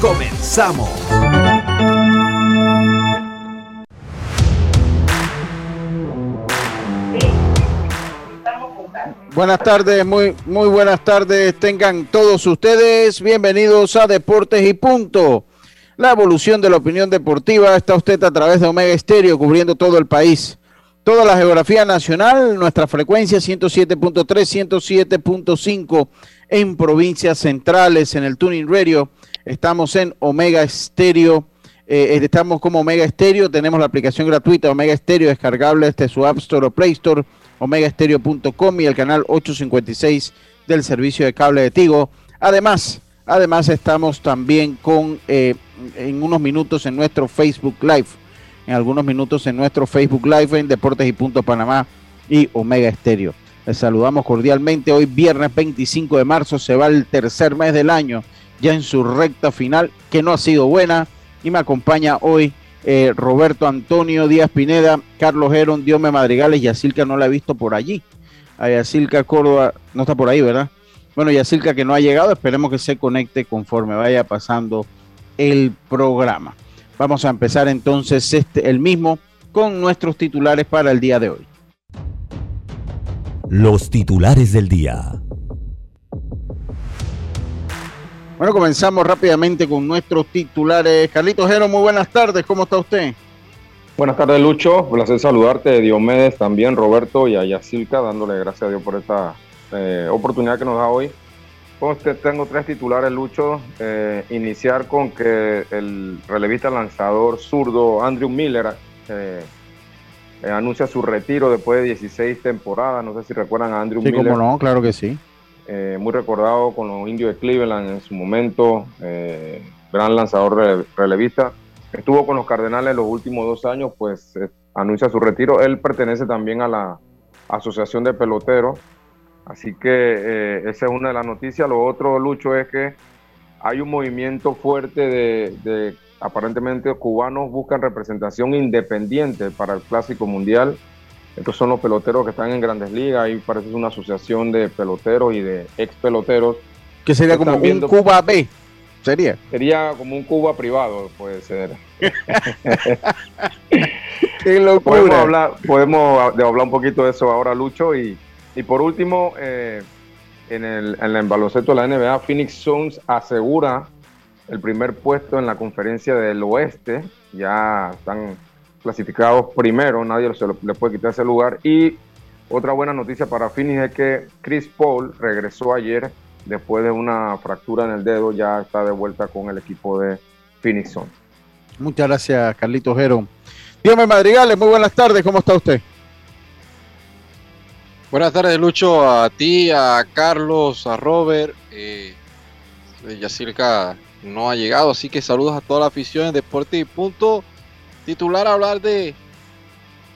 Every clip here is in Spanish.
Comenzamos. Buenas tardes, muy, muy buenas tardes. Tengan todos ustedes bienvenidos a Deportes y Punto. La evolución de la opinión deportiva está usted a través de Omega Estéreo cubriendo todo el país. Toda la geografía nacional, nuestra frecuencia 107.3, 107.5 en provincias centrales, en el Tuning Radio. Estamos en Omega Estéreo. Eh, estamos como Omega Estéreo. Tenemos la aplicación gratuita Omega Estéreo descargable desde su App Store o Play Store omegaestereo.com y el canal 856 del servicio de cable de Tigo. Además, además estamos también con eh, en unos minutos en nuestro Facebook Live, en algunos minutos en nuestro Facebook Live en Deportes y Punto Panamá y Omega Estéreo. Les saludamos cordialmente. Hoy viernes 25 de marzo se va el tercer mes del año, ya en su recta final, que no ha sido buena. Y me acompaña hoy eh, Roberto Antonio Díaz Pineda, Carlos Heron, Diome Madrigales, Yacilca no la he visto por allí. A Yacilca Córdoba no está por ahí, ¿verdad? Bueno, Yacilca que no ha llegado, esperemos que se conecte conforme vaya pasando el programa. Vamos a empezar entonces este, el mismo con nuestros titulares para el día de hoy. Los titulares del día. Bueno, comenzamos rápidamente con nuestros titulares. Carlitos Jero, muy buenas tardes, ¿cómo está usted? Buenas tardes, Lucho. Un placer saludarte, Diomedes también, Roberto y a Yacilca, dándole gracias a Dios por esta eh, oportunidad que nos da hoy. tengo tres titulares, Lucho. Eh, iniciar con que el relevista lanzador zurdo Andrew Miller eh, anuncia su retiro después de 16 temporadas. No sé si recuerdan a Andrew Miller. Sí, como no, claro que sí. Eh, muy recordado con los indios de Cleveland en su momento, eh, gran lanzador relevista. Estuvo con los Cardenales los últimos dos años, pues eh, anuncia su retiro. Él pertenece también a la Asociación de Peloteros, así que esa es una de las noticias. Lo otro, Lucho, es que hay un movimiento fuerte de, de aparentemente cubanos buscan representación independiente para el Clásico Mundial estos son los peloteros que están en grandes ligas. Ahí parece una asociación de peloteros y de ex peloteros. Que sería como un Cuba B. Sería. Sería como un Cuba privado, puede ser. Qué locura. Podemos hablar, podemos hablar un poquito de eso ahora, Lucho. Y, y por último, eh, en, el, en el baloncesto de la NBA, Phoenix Suns asegura el primer puesto en la conferencia del oeste. Ya están clasificados primero, nadie se le puede quitar ese lugar. Y otra buena noticia para Phoenix es que Chris Paul regresó ayer después de una fractura en el dedo, ya está de vuelta con el equipo de Phoenix Suns. Muchas gracias, Carlito Jero. Dígame, Madrigales, muy buenas tardes, ¿cómo está usted? Buenas tardes, Lucho, a ti, a Carlos, a Robert. Eh, Yacirca no ha llegado, así que saludos a toda la afición en Deporte y Punto titular hablar de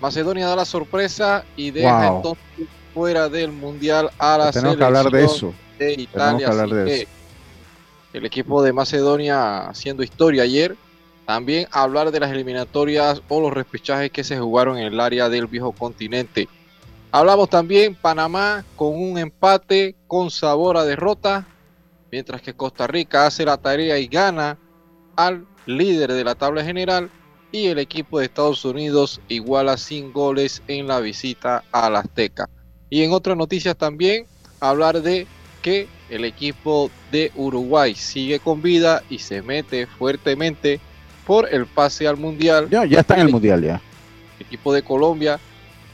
Macedonia da la sorpresa y deja entonces fuera del mundial a la Tenemos que hablar de eso. De Italia. el equipo de Macedonia haciendo historia ayer. También hablar de las eliminatorias o los repechajes que se jugaron en el área del viejo continente. Hablamos también Panamá con un empate con sabor a derrota, mientras que Costa Rica hace la tarea y gana al líder de la tabla general y el equipo de Estados Unidos iguala sin goles en la visita al Azteca. Y en otras noticias también hablar de que el equipo de Uruguay sigue con vida y se mete fuertemente por el pase al Mundial. Ya, ya está en el Mundial ya. El equipo de Colombia,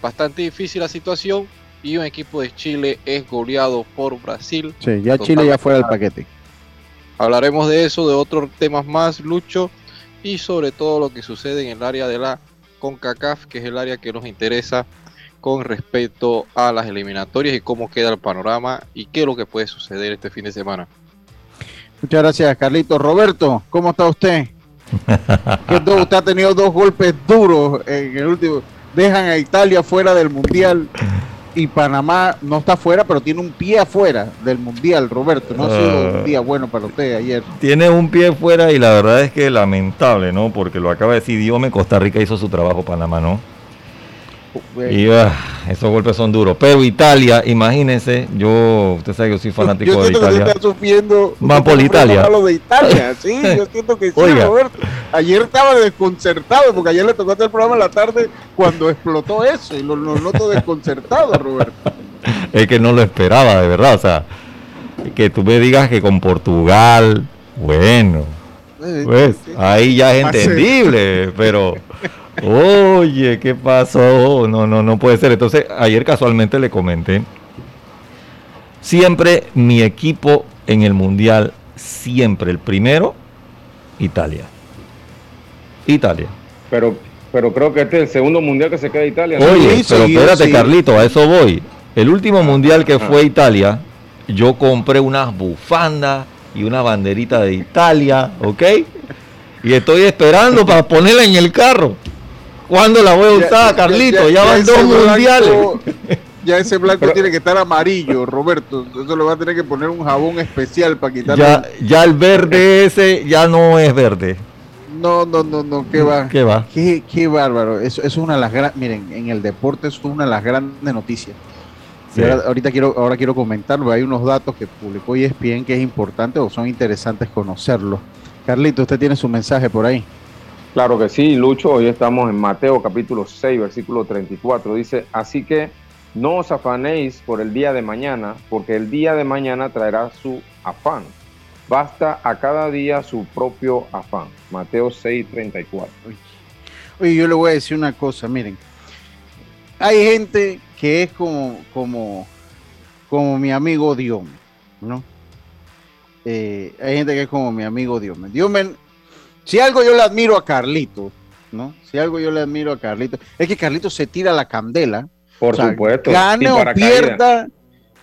bastante difícil la situación, y un equipo de Chile es goleado por Brasil. Sí, ya Chile ya fuera del paquete. Hablaremos de eso, de otros temas más, Lucho, y sobre todo lo que sucede en el área de la CONCACAF, que es el área que nos interesa con respecto a las eliminatorias y cómo queda el panorama y qué es lo que puede suceder este fin de semana. Muchas gracias, Carlitos. Roberto, ¿cómo está usted? usted ha tenido dos golpes duros en el último. Dejan a Italia fuera del Mundial y Panamá no está fuera, pero tiene un pie afuera del Mundial, Roberto. No ha sido un ah. día bueno para usted ayer. Tiene un pie fuera y la verdad es que lamentable, ¿no? Porque lo acaba de decir Diome, Costa Rica hizo su trabajo, Panamá, ¿no? Y ah, esos golpes son duros. Pero Italia, imagínense, yo, usted sabe que yo soy fanático de Italia. Que está sufriendo más por Italia. Lo de Italia, sí, yo siento que sí, Roberto. Ayer estaba desconcertado, porque ayer le tocó hacer el programa en la tarde cuando explotó eso, y lo, noto desconcertado, Roberto. Es que no lo esperaba, de verdad, o sea, que tú me digas que con Portugal, bueno, pues ahí ya es entendible, pero Oye, ¿qué pasó? No, no, no puede ser. Entonces, ayer casualmente le comenté. Siempre mi equipo en el mundial, siempre el primero, Italia. Italia. Pero, pero creo que este es el segundo mundial que se queda Italia. Oye, pero espérate, Carlito, a eso voy. El último mundial que fue Italia, yo compré unas bufandas y una banderita de Italia, ¿ok? Y estoy esperando para ponerla en el carro. ¿Cuándo la voy a usar, Carlito? Ya, van dos mundiales. Ya ese blanco tiene que estar amarillo, Roberto. Entonces le va a tener que poner un jabón especial para quitarle. Ya, ya el verde ese ya no es verde. No, no, no, no, qué va. ¿Qué va? Qué, qué bárbaro. Eso, es una de las grandes, miren, en el deporte es una de las grandes noticias. ahorita quiero, ahora quiero comentarlo. Hay unos datos que publicó ESPN que es importante o son interesantes conocerlos. Carlito, usted tiene su mensaje por ahí. Claro que sí, Lucho. Hoy estamos en Mateo capítulo 6, versículo 34. Dice, así que no os afanéis por el día de mañana, porque el día de mañana traerá su afán. Basta a cada día su propio afán. Mateo 6, 34. Oye, yo le voy a decir una cosa, miren. Hay gente que es como, como, como mi amigo Dios, ¿no? Eh, hay gente que es como mi amigo. Dios me, si algo yo le admiro a Carlito, ¿no? Si algo yo le admiro a Carlito, es que Carlito se tira la candela. Por supuesto. Gane o pierda,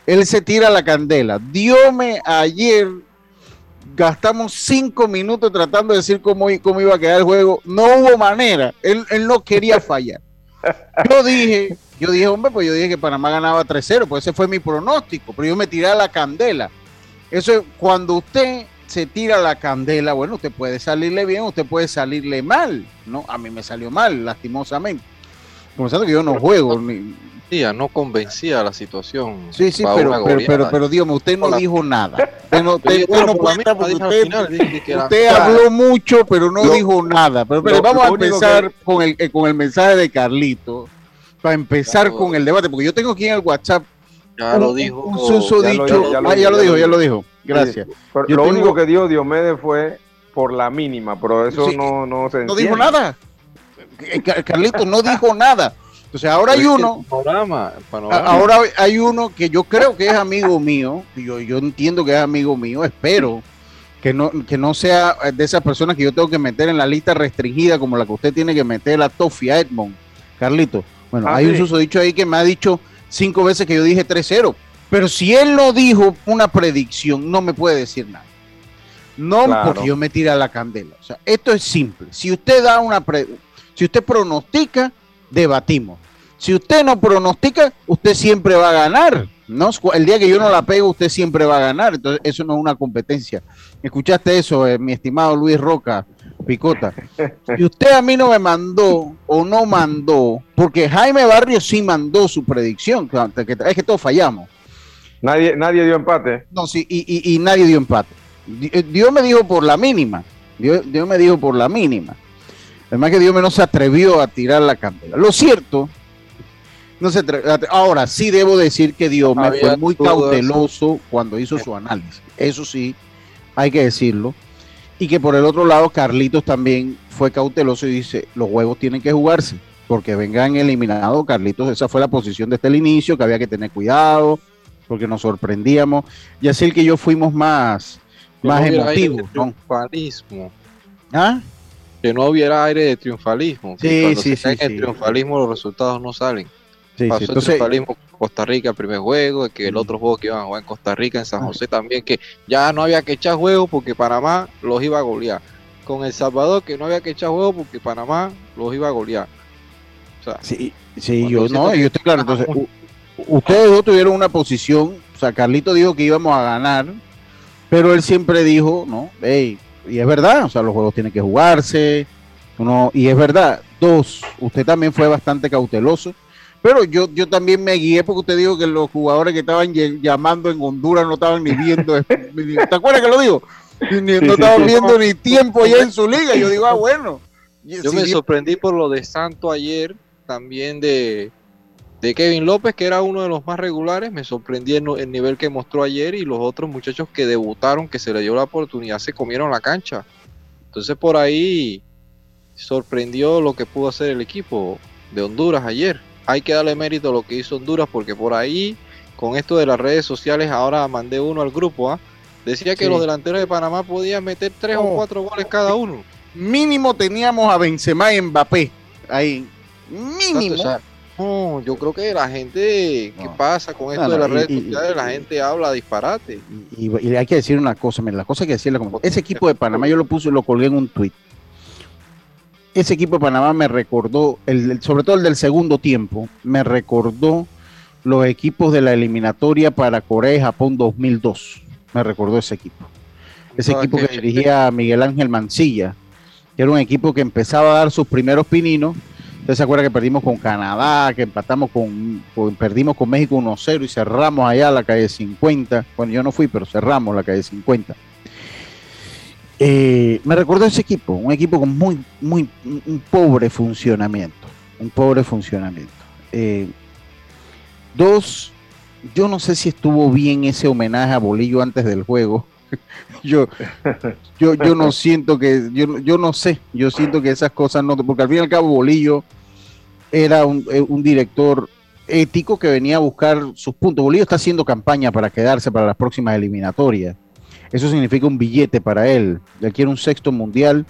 él se tira la candela. Diome ayer gastamos cinco minutos tratando de decir cómo, cómo iba a quedar el juego. No hubo manera. Él, él no quería fallar. Yo dije, yo dije, hombre, pues yo dije que Panamá ganaba 3-0, pues ese fue mi pronóstico, pero yo me tiré a la candela. Eso es cuando usted se tira la candela, bueno, usted puede salirle bien, usted puede salirle mal, ¿no? A mí me salió mal, lastimosamente. Comenzando que yo no juego. Ni... no convencía la situación. Sí, sí, pero, pero, pero, pero, dígame, usted no dijo nada. Usted no, usted, usted, habló mucho, pero no dijo nada. Pero, vamos a empezar con, el, eh, con el mensaje de Carlito, para empezar con el debate, porque yo tengo aquí en el WhatsApp ya lo dijo. Un dicho. ah, ya lo dijo, ya lo dijo. Gracias. lo único que dio Diomedes fue por la mínima, pero eso no, no se No dijo nada. Eh, Carlito no dijo nada. Entonces ahora hay uno. Ahora hay uno que yo creo que es amigo mío. Yo, yo entiendo que es amigo mío. Espero que no, que no sea de esas personas que yo tengo que meter en la lista restringida como la que usted tiene que meter a Tofia Edmond. Carlito. Bueno, ah, hay un susodicho ahí que me ha dicho cinco veces que yo dije 3-0. Pero si él no dijo una predicción, no me puede decir nada. No porque yo me tira la candela. O sea, esto es simple. Si usted da una si usted pronostica, debatimos. Si usted no pronostica, usted siempre va a ganar. ¿no? El día que yo no la pego, usted siempre va a ganar. Entonces, eso no es una competencia. ¿Escuchaste eso, eh, mi estimado Luis Roca Picota? Si usted a mí no me mandó o no mandó, porque Jaime Barrio sí mandó su predicción, es que todos fallamos. Nadie, nadie dio empate. No, sí, y, nadie dio empate. Eh, Dios me dijo por la mínima. Dios, me dijo por la mínima. Además que Dios me no se atrevió a tirar la candela. Lo cierto, no se ahora sí debo decir que Dios me fue muy cauteloso cuando hizo su análisis. Eso sí, hay que decirlo. Y que por el otro lado, Carlitos también fue cauteloso y dice, los huevos tienen que jugarse. porque vengan eliminados, Carlitos, esa fue la posición desde el inicio, que había que tener cuidado, porque nos sorprendíamos. Y así el que yo fuimos más, más emotivos. Triunfalismo. ¿Ah? Que no hubiera aire de triunfalismo. Sí, sí, sí, El triunfalismo los resultados no salen. Sí, Pasó el triunfalismo Costa Rica el primer juego, que el otro juego que iban a jugar en Costa Rica, en San ah. José también, que ya no había que echar juego porque Panamá los iba a golear. Con El Salvador, que no había que echar juego porque Panamá los iba a golear. sí, sí yo no, yo estoy claro. Entonces, ustedes dos tuvieron una posición, o sea, Carlito dijo que íbamos a ganar, pero él siempre dijo, no, hey, y es verdad, o sea, los juegos tienen que jugarse, uno, y es verdad. Dos, usted también fue bastante cauteloso, pero yo, yo también me guié porque usted dijo que los jugadores que estaban llamando en Honduras no estaban ni viendo, ¿te acuerdas que lo digo? no estaban viendo ni tiempo allá en su liga, yo digo, ah, bueno. Yo me sorprendí por lo de Santo ayer, también de, de Kevin López, que era uno de los más regulares, me sorprendí el, el, nivel que mostró ayer y los otros muchachos que debutaron, que se le dio la oportunidad, se comieron la cancha. Entonces por ahí sorprendió lo que pudo hacer el equipo de Honduras ayer. Hay que darle mérito a lo que hizo Honduras porque por ahí, con esto de las redes sociales, ahora mandé uno al grupo, ¿ah? decía que los delanteros de Panamá podían meter tres o cuatro goles cada uno. Mínimo teníamos a Benzema y Mbappé ahí. Mínimo. No, yo creo que la gente, ¿qué pasa con esto de las redes sociales? La gente habla disparate. Y, hay que decir una cosa, mira, la cosa hay que decirle como ese equipo de Panamá yo lo puse, lo colgué en un tweet. Ese equipo de Panamá me recordó, el, sobre todo el del segundo tiempo, me recordó los equipos de la eliminatoria para Corea y Japón 2002. Me recordó ese equipo. Ese equipo que dirigía Miguel Ángel Mancilla, que era un equipo que empezaba a dar sus primeros pininos Usted se acuerda que perdimos con Canadá, que empatamos con, perdimos con México 1-0 y cerramos allá la calle 50. Bueno, yo no fui, pero cerramos la calle 50. Eh, me recordó ese equipo, un equipo con muy, muy, un pobre funcionamiento, un pobre funcionamiento. Eh, dos, yo no sé si estuvo bien ese homenaje a Bolillo antes del juego. yo, yo, yo no siento que, yo, yo no sé, yo siento que esas cosas no, porque al fin y al cabo Bolillo era eh, un, director ético que venía a buscar sus puntos. Bolívar está haciendo campaña para quedarse para las próximas eliminatorias. Eso significa un billete para él. Ya quiere un sexto mundial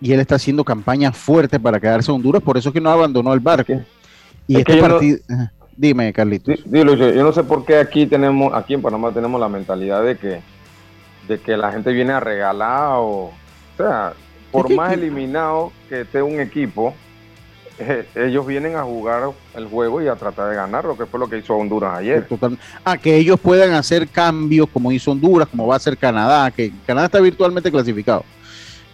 y él está haciendo campaña fuerte para quedarse en Honduras, por eso es que no abandonó el barco. Y este partido... Dime, Carlitos. Dilo, yo, no sé por qué aquí tenemos, aquí en Panamá tenemos la mentalidad de que, de que la gente viene a regalar o, o sea, por más eliminado que esté un equipo, eh, ellos vienen a jugar el juego y a tratar de ganar, lo que fue lo que hizo Honduras ayer. Ah, que ellos puedan hacer cambios como hizo Honduras, como va a hacer Canadá, que Canadá está virtualmente clasificado,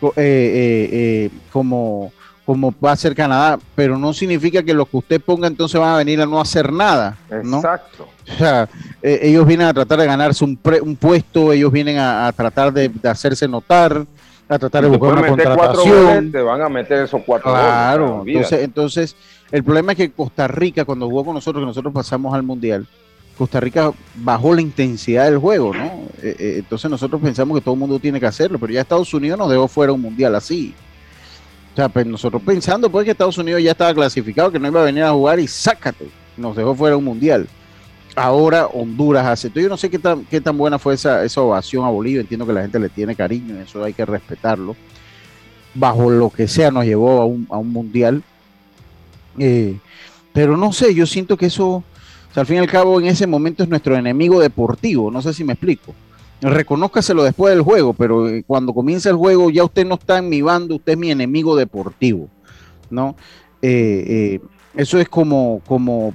eh, eh, como, como va a ser Canadá, pero no significa que los que usted ponga entonces van a venir a no hacer nada. Exacto. O sea, ellos vienen a tratar de ganarse un, un puesto, ellos vienen a, tratar de hacerse notar a tratar de buscar una contratación. te van a meter esos cuatro Claro, entonces, entonces el problema es que Costa Rica, cuando jugó con nosotros, que nosotros pasamos al Mundial, Costa Rica bajó la intensidad del juego, ¿no? Eh, eh, entonces nosotros pensamos que todo el mundo tiene que hacerlo, pero ya Estados Unidos nos dejó fuera un Mundial así. O sea, pues nosotros pensando pues que Estados Unidos ya estaba clasificado, que no iba a venir a jugar y sácate, nos dejó fuera un Mundial ahora Honduras hace. Yo no sé qué tan, qué tan buena fue esa, esa ovación a Bolivia. Entiendo que la gente le tiene cariño, eso hay que respetarlo. Bajo lo que sea, nos llevó a un, a un mundial. Eh, pero no sé, yo siento que eso, al fin y al cabo, en ese momento es nuestro enemigo deportivo. No sé si me explico. Reconózcaselo después del juego, pero eh, cuando comienza el juego, ya usted no está en mi bando, usted es mi enemigo deportivo. ¿No? Eh, eso es como, como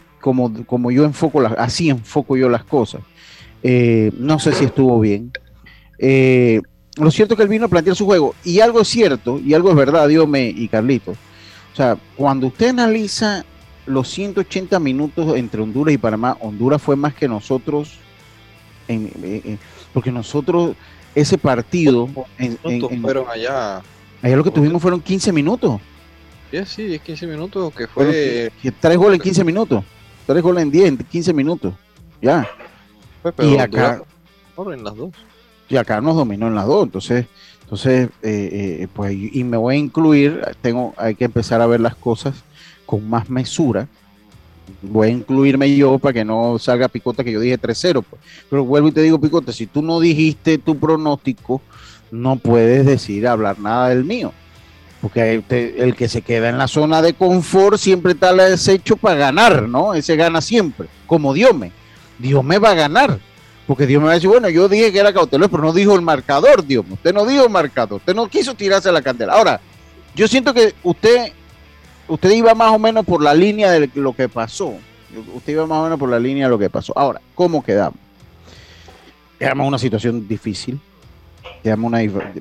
como, yo enfoco, las, así enfoco yo las cosas. Eh, no sé si estuvo bien. Eh, lo cierto es que él vino a plantear su juego. Y algo es cierto, y algo es verdad, Diome y Carlito. O sea, cuando usted analiza los 180 minutos entre Honduras y Panamá, Honduras fue más que nosotros, porque nosotros, ese partido... En, fueron allá? Allá lo que tuvimos fueron 15 minutos. Sí, sí, 15 minutos, que fue... tres goles en 15 minutos tres goles en 10, en 15 minutos. Ya. Y acá. En las dos. Y acá nos dominó en las dos. Entonces, entonces eh, eh, pues, y me voy a incluir, tengo, hay que empezar a ver las cosas con más mesura. Voy a incluirme yo para que no salga Picota que yo dije 3-0. Pues. Pero vuelvo y te digo, Picota, si tú no dijiste tu pronóstico, no puedes decir, hablar nada del mío. Porque el que se queda en la zona de confort siempre está hecho para ganar, ¿no? Ese gana siempre, como Dios me. Dios me va a ganar. Porque Dios me va a decir, bueno, yo dije que era cauteloso, pero no dijo el marcador, Dios. Usted no dijo el marcador, usted no quiso tirarse la candela. Ahora, yo siento que usted, usted iba más o menos por la línea de lo que pasó. Usted iba más o menos por la línea de lo que pasó. Ahora, ¿cómo quedamos? Quedamos una situación difícil. Quedamos una.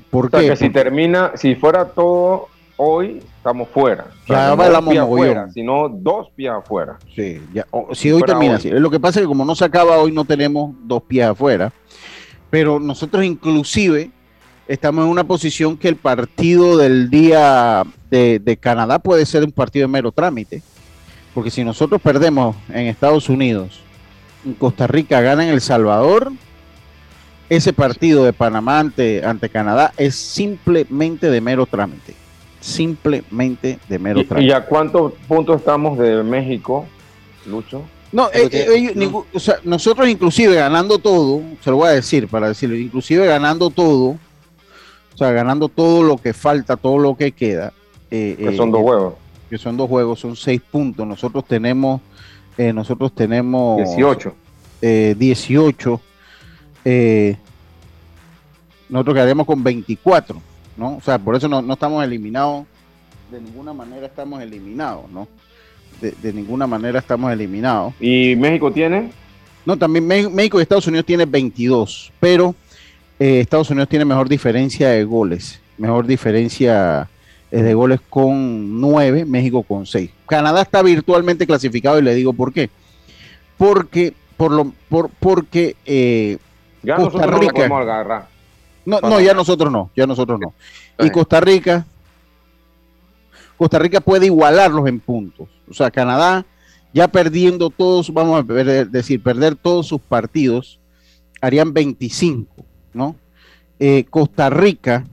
¿Por qué? que si termina, si fuera todo hoy estamos fuera. Ya o sino dos pies afuera. Sí, ya, si hoy termina así. Lo que pasa es que como no se acaba hoy, no tenemos dos pies afuera. Pero nosotros inclusive estamos en una posición que el partido del día de, de Canadá puede ser un partido de mero trámite. Porque si nosotros perdemos en Estados Unidos, en Costa Rica gana en El Salvador, ese partido de Panamá ante, ante Canadá es simplemente de mero trámite simplemente de mero ¿Y, ¿Y a cuántos puntos estamos de México, Lucho? No, eh, eh, o sea, nosotros inclusive ganando todo, se lo voy a decir para decirlo, inclusive ganando todo, o sea, ganando todo lo que falta, todo lo que queda. Eh, que son dos juegos. Que son dos juegos, son seis puntos. Nosotros tenemos, nosotros tenemos 18. 18. nosotros quedaremos con 24. ¿no? O sea, por eso no, estamos eliminados, de ninguna manera estamos eliminados, ¿no? De, ninguna manera estamos eliminados. ¿Y México tiene? No, también México y Estados Unidos tiene 22, pero eh, Estados Unidos tiene mejor diferencia de goles, mejor diferencia eh, de goles con 9, México con 6. Canadá está virtualmente clasificado y le digo por qué. Porque, por lo, por, porque eh, Costa Rica. No agarrar. No, no, ya nosotros no, ya nosotros no. Y Costa Rica, Costa Rica puede igualarlos en puntos. O sea, Canadá ya perdiendo todos, vamos a decir, perder todos sus partidos, harían 25, ¿no? Eh, Costa Rica,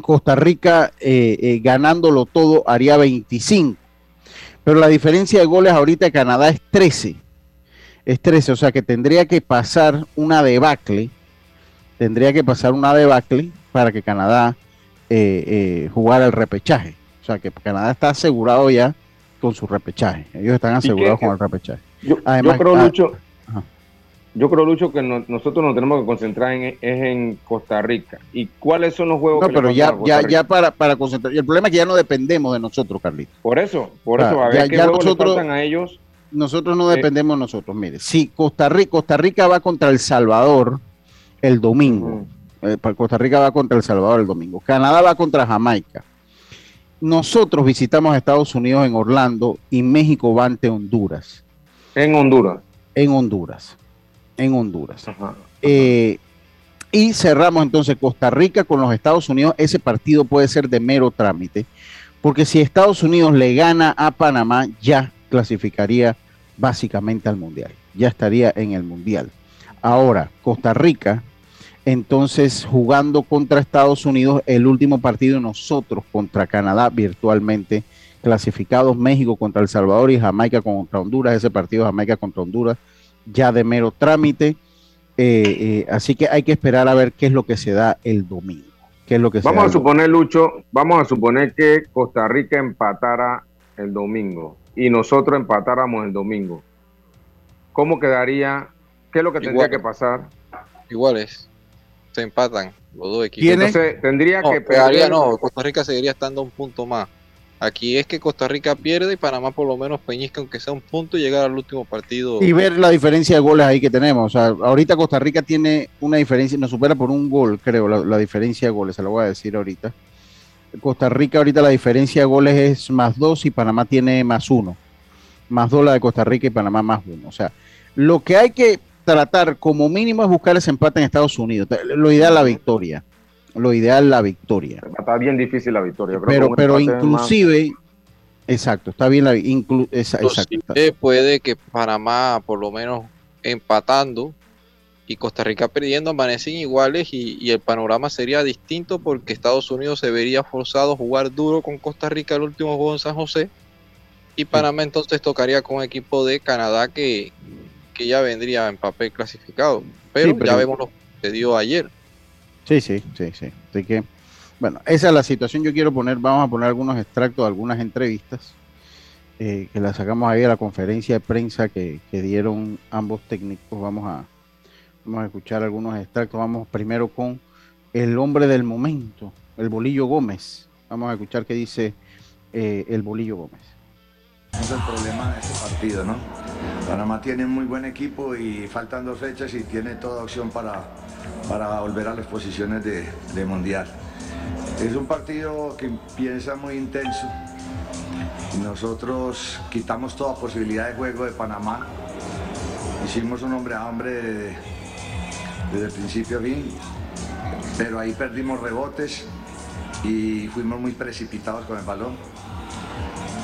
Costa Rica eh, eh, ganándolo todo haría 25. Pero la diferencia de goles ahorita de Canadá es 13. Es 13, o sea que tendría que pasar una debacle tendría que pasar una debacle para que Canadá jugara el repechaje. O sea, que Canadá está asegurado ya con su repechaje. Ellos están asegurados con el repechaje. Yo, creo, ah, Lucho, yo creo, Lucho, que nosotros nos tenemos que concentrar en, es en Costa Rica. ¿Y cuáles son los juegos no, pero ya, ya, ya para, para concentrar. Y el problema es que ya no dependemos de nosotros, Carlito. Por eso, por eso, a ver qué nosotros, a ellos. Nosotros no dependemos de nosotros. Mire, si Costa Rica, Costa Rica va contra El Salvador, el domingo. Eh, Costa Rica va contra El Salvador el domingo. Canadá va contra Jamaica. Nosotros visitamos a Estados Unidos en Orlando y México va ante Honduras. En Honduras. En Honduras. En Honduras. Eh, y cerramos entonces Costa Rica con los Estados Unidos. Ese partido puede ser de mero trámite, porque si Estados Unidos le gana a Panamá, ya clasificaría básicamente al Mundial. Ya estaría en el Mundial. Ahora, Costa Rica entonces, jugando contra Estados Unidos, el último partido nosotros contra Canadá virtualmente clasificados, México contra El Salvador y Jamaica contra Honduras, ese partido Jamaica contra Honduras, ya de mero trámite. Eh, eh, así que hay que esperar a ver qué es lo que se da el domingo. ¿Qué es lo que vamos a suponer, Lucho, vamos a suponer que Costa Rica empatara el domingo y nosotros empatáramos el domingo. ¿Cómo quedaría? ¿Qué es lo que tendría que pasar? Iguales se empatan los dos equipos. Entonces tendría que pegaría, no, Costa Rica seguiría estando un punto más. Aquí es que Costa Rica pierde y Panamá por lo menos peñizca aunque sea un punto y llegar al último partido. Y ver la diferencia de goles ahí que tenemos. O sea, ahorita Costa Rica tiene una diferencia, nos supera por un gol, creo, la, diferencia de goles, se lo voy a decir ahorita. Costa Rica ahorita la diferencia de goles es más dos y Panamá tiene más uno. Más dos la de Costa Rica y Panamá más uno. O sea, lo que hay que tratar como mínimo es buscar ese empate en Estados Unidos. Lo ideal la victoria. Lo ideal es la victoria. Está bien difícil la victoria. pero pero inclusive, exacto, está bien la inclu, Puede que Panamá por lo menos empatando y Costa Rica perdiendo amanecen iguales y, y, el panorama sería distinto porque Estados Unidos se vería forzado a jugar duro con Costa Rica el último juego en San José Y Panamá entonces tocaría con un equipo de Canadá que, que ya vendría en papel clasificado. Pero, ya vemos lo que dio ayer. Sí, sí, sí, sí. Así que, bueno, esa es la situación. Yo quiero poner, vamos a poner algunos extractos de algunas entrevistas eh, que las sacamos ahí a la conferencia de prensa que, que, dieron ambos técnicos. Vamos a, vamos a escuchar algunos extractos. Vamos primero con el hombre del momento, el Bolillo Gómez. Vamos a escuchar qué dice eh, el Bolillo Gómez. Es el problema de este partido, ¿no? Panamá tiene muy buen equipo y faltan dos fechas y tiene toda opción para, para volver a las posiciones de, mundial. Es un partido que empieza muy intenso. Nosotros quitamos toda posibilidad de juego de Panamá. Hicimos un hombre a hombre desde, desde el principio a fin, pero ahí perdimos rebotes y fuimos muy precipitados con el balón.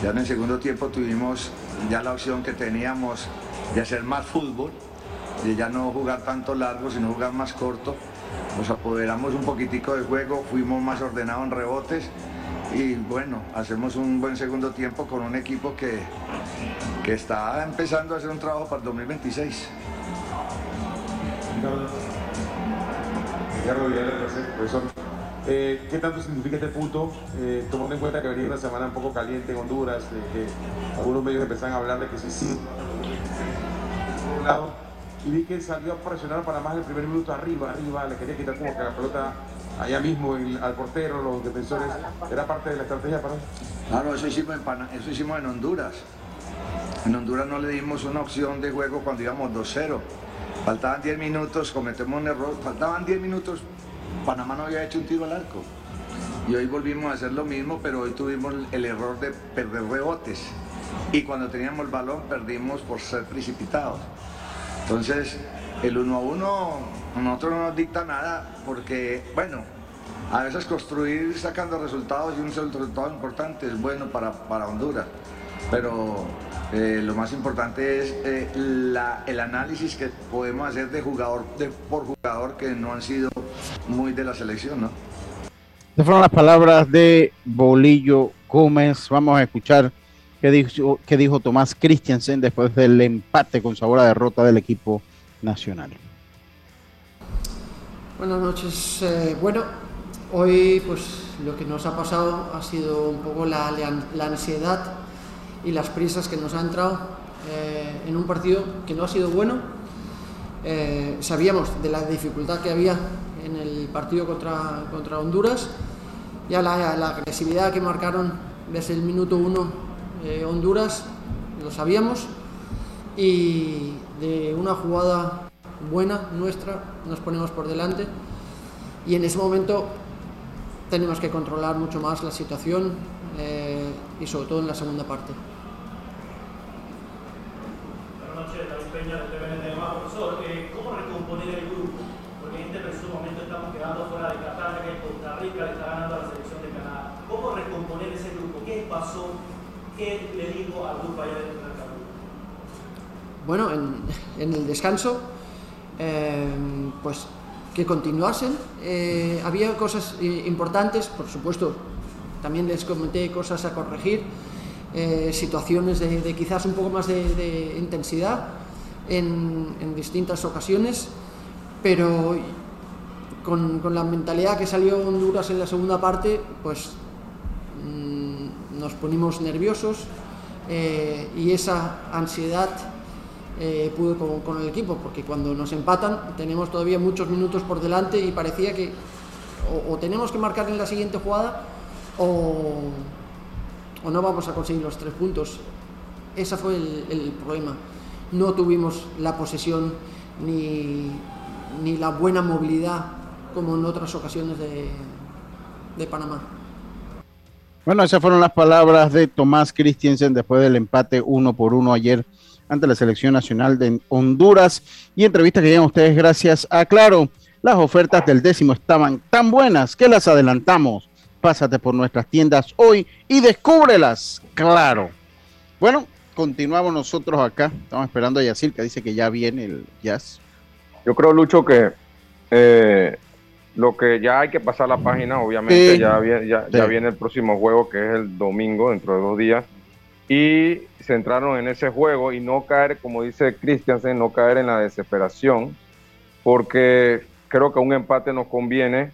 Ya en el segundo tiempo tuvimos ya la opción que teníamos de hacer más fútbol, de ya no jugar tanto largo, sino jugar más corto. Nos apoderamos un poquitico de juego, fuimos más ordenados en rebotes y bueno, hacemos un buen segundo tiempo con un equipo que, que está empezando a hacer un trabajo para el 2026. Eh, ¿Qué tanto significa este punto, eh, tomando en cuenta que venía una semana un poco caliente en Honduras, que algunos medios empezaron a hablar de que sí, sí. Que salió a presionar para más del primer minuto arriba, arriba, le quería quitar como que la pelota allá mismo al portero, los defensores, ¿era parte de la estrategia para no, eso hicimos en, eso hicimos en Honduras. En Honduras no le dimos una opción de juego cuando íbamos 2-0. Faltaban 10 minutos, cometemos un error, faltaban 10 minutos Panamá no había hecho un tiro al arco. Y hoy volvimos a hacer lo mismo, pero hoy tuvimos el error de perder rebotes. Y cuando teníamos el balón perdimos por ser precipitados. Entonces, el uno a uno a nosotros no nos dicta nada porque, bueno, a veces construir sacando resultados y un resultado importante es bueno para, para Honduras. Pero eh, lo más importante es eh, el análisis que podemos hacer de jugador por jugador que no han sido muy de la selección, ¿no? Estas fueron las palabras de Bolillo Gómez. Vamos a escuchar qué dijo, qué dijo Tomás Christiansen después del empate con sabor a derrota del equipo nacional. Buenas noches. Eh, bueno, hoy pues lo que nos ha pasado ha sido un poco la, la ansiedad y las prisas que nos ha entrado eh, en un partido que no ha sido bueno. Eh, sabíamos de la dificultad que había en el partido contra, contra Honduras, ya la, la agresividad que marcaron desde el minuto uno eh, Honduras, lo sabíamos, y de una jugada buena nuestra nos ponemos por delante y en ese momento tenemos que controlar mucho más la situación y sobre todo en la segunda parte. profesor, eh, ¿cómo recomponer el grupo? Porque en este preciso momento estamos quedando fuera de Qatar, que Costa Rica le está ganando a la selección de Canadá. ¿Cómo recomponer ese grupo? ¿Qué pasó? ¿Qué le dijo al grupo allá dentro del campo? Bueno, en, en el descanso, eh, pues que continuasen. Eh, había cosas importantes, por supuesto, también les comenté cosas a corregir, eh, situaciones de, de, quizás un poco más de, de intensidad en, distintas ocasiones, pero con, la mentalidad que salió Honduras en la segunda parte, pues mm, nos ponimos nerviosos eh, y esa ansiedad eh, pudo con, el equipo, porque cuando nos empatan tenemos todavía muchos minutos por delante y parecía que o, tenemos que marcar en la siguiente jugada o, no vamos a conseguir los tres puntos. Ese fue el problema no tuvimos la posesión ni, la buena movilidad como en otras ocasiones de, Panamá. Bueno, esas fueron las palabras de Tomás Christiansen después del empate uno por uno ayer ante la selección nacional de Honduras y entrevistas que llegan ustedes gracias a Claro. Las ofertas del décimo estaban tan buenas que las adelantamos. Pásate por nuestras tiendas hoy y descúbrelas. Claro. Bueno, continuamos nosotros acá. Estamos esperando a Yacir, que dice que ya viene el jazz. Yo creo, Lucho, que eh, lo que ya hay que pasar la página, obviamente, ya, viene, ya, viene el próximo juego, que es el domingo, dentro de dos días. Y centrarnos en ese juego y no caer, como dice Christiansen, no caer en la desesperación, porque creo que un empate nos conviene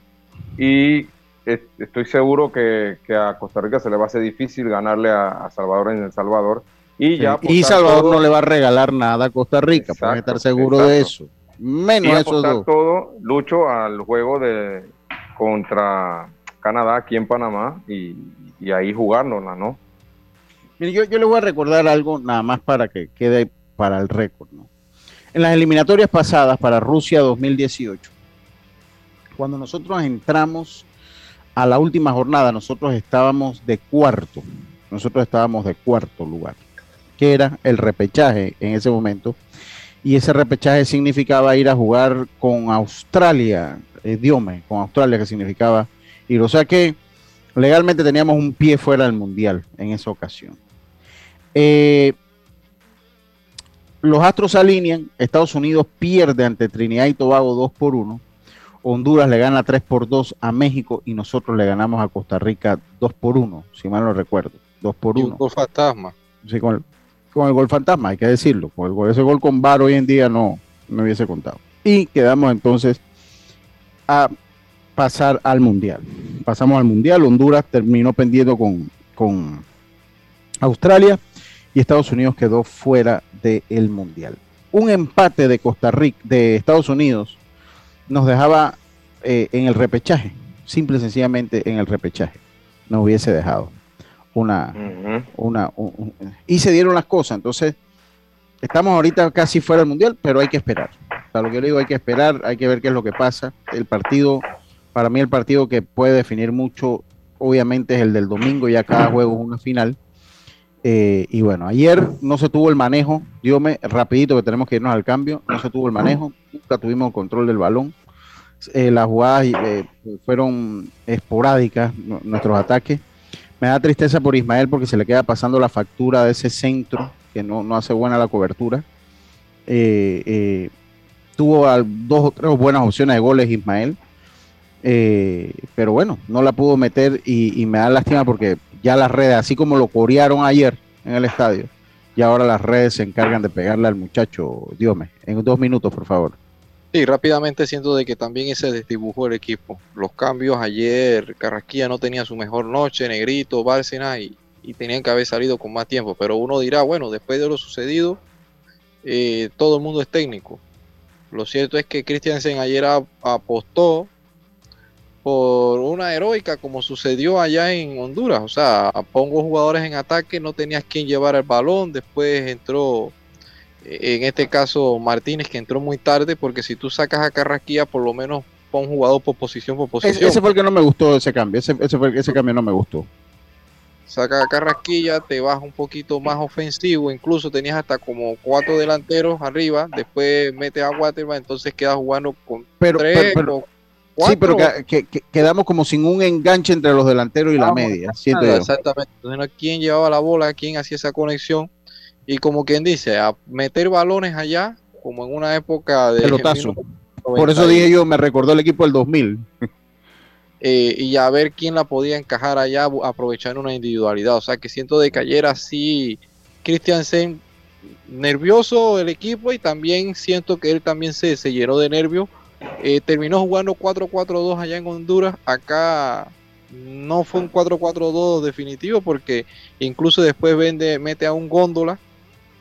y estoy seguro que, a Costa Rica se le va a hacer difícil ganarle a, Salvador en El Salvador. Y, ya y Salvador no le va a regalar nada a Costa Rica, pueden estar seguro de eso. Menos y eso todo, Lucho, al juego de contra Canadá aquí en Panamá y, ahí jugárnosla, ¿no? Yo, yo le voy a recordar algo nada más para que quede para el récord, ¿no? En las eliminatorias pasadas para Rusia 2018, cuando nosotros entramos a la última jornada, nosotros estábamos de cuarto, nosotros estábamos de cuarto lugar, que era el repechaje en ese momento, y ese repechaje significaba ir a jugar con Australia, eh, Diome, con Australia, que significaba ir. O sea que legalmente teníamos un pie fuera del mundial en esa ocasión. Eh, los Astros se alinean, Estados Unidos pierde ante Trinidad y Tobago 2 por 1, Honduras le gana 3 por 2 a México y nosotros le ganamos a Costa Rica 2 por 1, si mal no recuerdo, 2 por 1. gol fantasma. Sí, con el, gol fantasma, hay que decirlo, con ese gol con VAR hoy en día no me hubiese contado. Y quedamos entonces a pasar al Mundial. Pasamos al Mundial, Honduras terminó pendiendo con, con Australia y Estados Unidos quedó fuera del Mundial. Un empate de Costa Rica, de Estados Unidos, nos dejaba eh, en el repechaje, simple y sencillamente en el repechaje. Nos hubiese dejado una, una y se dieron las cosas. Entonces, estamos ahorita casi fuera del mundial, pero hay que esperar. Para lo que yo digo, hay que esperar, hay que ver qué es lo que pasa. El partido para mí el partido que puede definir mucho, obviamente, es el del domingo, ya cada juego es una final. Eh, y bueno, ayer no se tuvo el manejo, dígame rapidito que tenemos que irnos al cambio, no se tuvo el manejo, nunca tuvimos control del balón. Eh, las jugadas eh, fueron esporádicas, nuestros ataques. Me da tristeza por Ismael porque se le queda pasando la factura de ese centro, que no, no hace buena la cobertura. tuvo dos o tres buenas opciones de goles Ismael, pero bueno, no la pudo meter y, me da lástima porque ya las redes, así como lo corearon ayer en el estadio, y ahora las redes se encargan de pegarle al muchacho. Dios me, en dos minutos, por favor. Sí, rápidamente siento de que también ese desdibujó el equipo. Los cambios ayer, Carrasquilla no tenía su mejor noche, Negrito, Bárcena, y, tenían que haber salido con más tiempo. Pero uno dirá, bueno, después de lo sucedido, eh, todo el mundo es técnico. Lo cierto es que Christiansen ayer apostó por una heroica como sucedió allá en Honduras. O sea, pongo jugadores en ataque, no tenías quien llevar el balón, después entró, eh, en este caso Martínez, que entró muy tarde, porque si tú sacas a Carrasquilla, por lo menos pon jugador por posición por posición. Ese, fue el que no me gustó ese cambio, ese, ese, fue, ese cambio no me gustó. Saca a Carrasquilla, te vas un poquito más ofensivo, incluso tenías hasta como cuatro delanteros arriba, después mete a Waterman, entonces quedas jugando con tres Sí, pero que, quedamos como sin un enganche entre los delanteros y la media. Exactamente. Entonces, ¿quién llevaba la bola? ¿Quién hacía esa conexión? Y como quien dice, a meter balones allá, como en una época de. Pelotazo. Por eso dije yo, me recordó el equipo del 2000. Eh, y a ver quién la podía encajar allá, aprovechar una individualidad. O sea, que siento de que ayer así, Christiansen nervioso el equipo y también siento que él también se, se llenó de nervios eh, terminó jugando 4-4-2 allá en Honduras. Acá no fue un 4-4-2 definitivo porque incluso después vende, mete a un góndola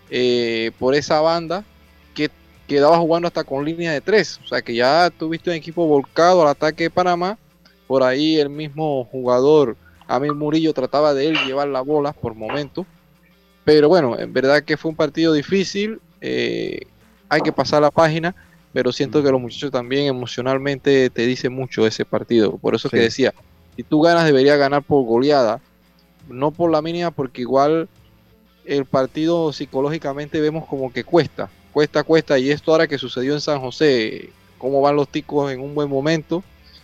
eh, por esa banda que quedaba jugando hasta con línea de 3. O sea que ya tuviste un equipo volcado al ataque de Panamá. Por ahí el mismo jugador, Amir Murillo, trataba de él llevar la bola por momento. Pero bueno, en verdad que fue un partido difícil. Eh, hay que pasar la página pero siento que los muchachos también emocionalmente te dicen mucho ese partido. Por eso que decía, si tú ganas debería ganar por goleada, no por la mínima, porque igual el partido psicológicamente vemos como que cuesta, cuesta, cuesta, y esto ahora que sucedió en San José, cómo van los ticos en un buen momento,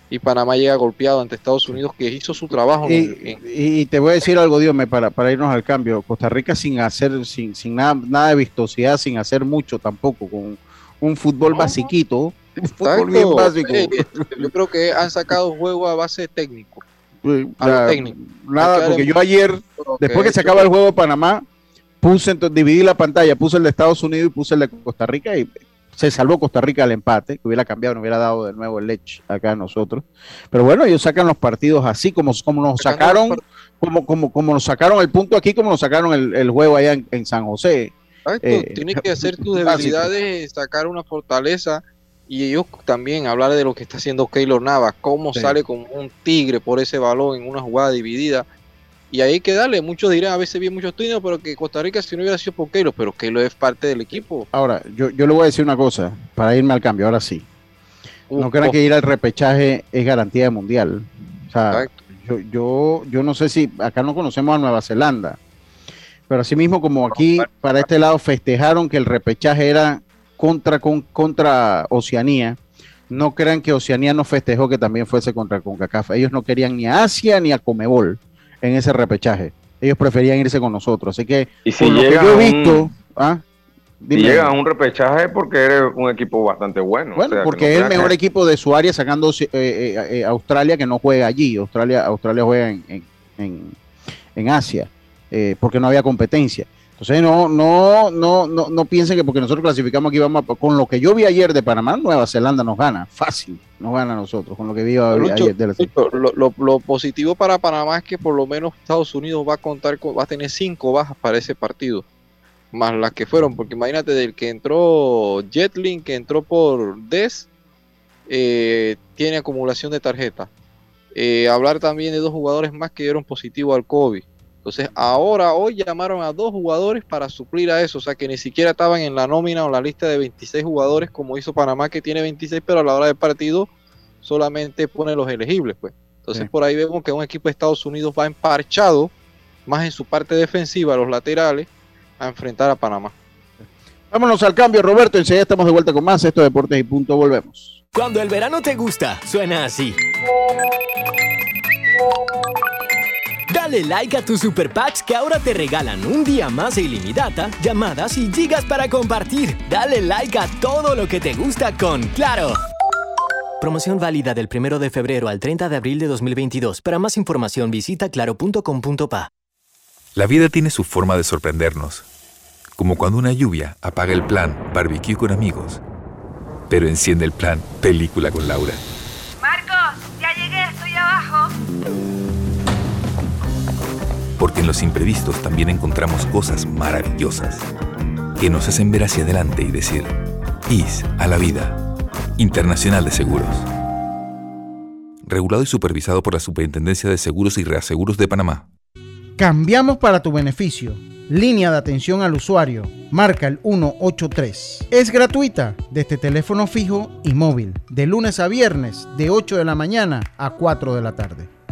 y Panamá llega golpeado ante Estados Unidos que hizo su trabajo. Y, te voy a decir algo, Dios, para, para irnos al cambio. Costa Rica sin hacer, sin, sin nada, nada de vistosidad, sin hacer mucho tampoco, con un fútbol basiquito, un fútbol bien básico. yo creo que han sacado juego a base técnico. a técnico. Nada, porque yo ayer, después que se acaba el juego de Panamá, puse, entonces, dividí la pantalla, puse el de Estados Unidos y puse el de Costa Rica y se salvó Costa Rica al empate, que hubiera cambiado, no hubiera dado de nuevo el leche acá a nosotros. Pero bueno, ellos sacan los partidos así, como, como nos sacaron, como, como, como nos sacaron el punto aquí, como nos sacaron el, el juego allá en, en San José. Exacto, Eh, tienes que hacer tus debilidades, sacar una fortaleza y ellos también hablar de lo que está haciendo Keylor Navas, cómo Sí. sale como un tigre por ese balón en una jugada dividida. Y ahí hay que darle, muchos dirán, a veces bien muchos tuyos, pero que Costa Rica si no hubiera sido por Keylor, pero Keylor es parte del equipo. Ahora, yo, yo le voy a decir una cosa, para irme al cambio, ahora sí. No crean oh, que ir al repechaje es garantía de mundial. O sea, yo, yo, yo no sé si acá no conocemos a Nueva Zelanda, pero así mismo como aquí, para este lado, festejaron que el repechaje era contra, con, contra Oceanía. No crean que Oceanía no festejó que también fuese contra CONCACAF. Ellos no querían ni a Asia ni a Comebol en ese repechaje. Ellos preferían irse con nosotros. Así que, Y si por lo que llega yo he un- visto, ¿ah? Si Dime. llegas a un repechaje porque eres un equipo bastante bueno. Bueno, o sea, que porque no es el mejor que- equipo de su área sacando eh, eh, eh, Australia que no juega allí. Australia, Australia juega en, en, en- en Asia, eh, porque no había competencia. Entonces no, no, no, no, no piensen que porque nosotros clasificamos aquí vamos a- con lo que yo vi ayer de Panamá, Nueva Zelanda nos gana, fácil, nos gana a nosotros, con lo que vi ayer de la lo, lo- lo positivo para Panamá es que por lo menos Estados Unidos va a contar con, va a tener cinco bajas para ese partido, más las que fueron, porque imagínate del que entró Jetlin, que entró por Des, eh, tiene acumulación de tarjeta. Eh, hablar también de dos jugadores más que dieron positivo al COVID. Entonces, ahora, hoy llamaron a dos jugadores para suplir a eso, o sea que ni siquiera estaban en la nómina o la lista de 26 jugadores como hizo Panamá que tiene 26, pero a la hora del partido solamente pone los elegibles, pues. Entonces Sí. por ahí vemos que un equipo de Estados Unidos va emparchado, más en su parte defensiva, los laterales, a enfrentar a Panamá. Vámonos al cambio, Roberto, enseguida estamos de vuelta con más, esto es Deportes y Punto, volvemos. Cuando el verano te gusta, suena así. Dale like a tus super packs que ahora te regalan un día más de ilimitada, llamadas y gigas para compartir. Dale like a todo lo que te gusta con Claro. Promoción válida del 1 de febrero al 30 de abril de 2022. Para más información visita claro.com.pa. La vida tiene su forma de sorprendernos. Como cuando una lluvia apaga el plan barbecue con amigos, pero enciende el plan película con Laura. Porque en los imprevistos también encontramos cosas maravillosas que nos hacen ver hacia adelante y decir, IS a la vida. Internacional de Seguros. Regulado y supervisado por la Superintendencia de Seguros y Reaseguros de Panamá. Cambiamos para tu beneficio. Línea de atención al usuario. Marca el 183. Es gratuita desde teléfono fijo y móvil. De lunes a viernes, de 8 de la mañana a 4 de la tarde.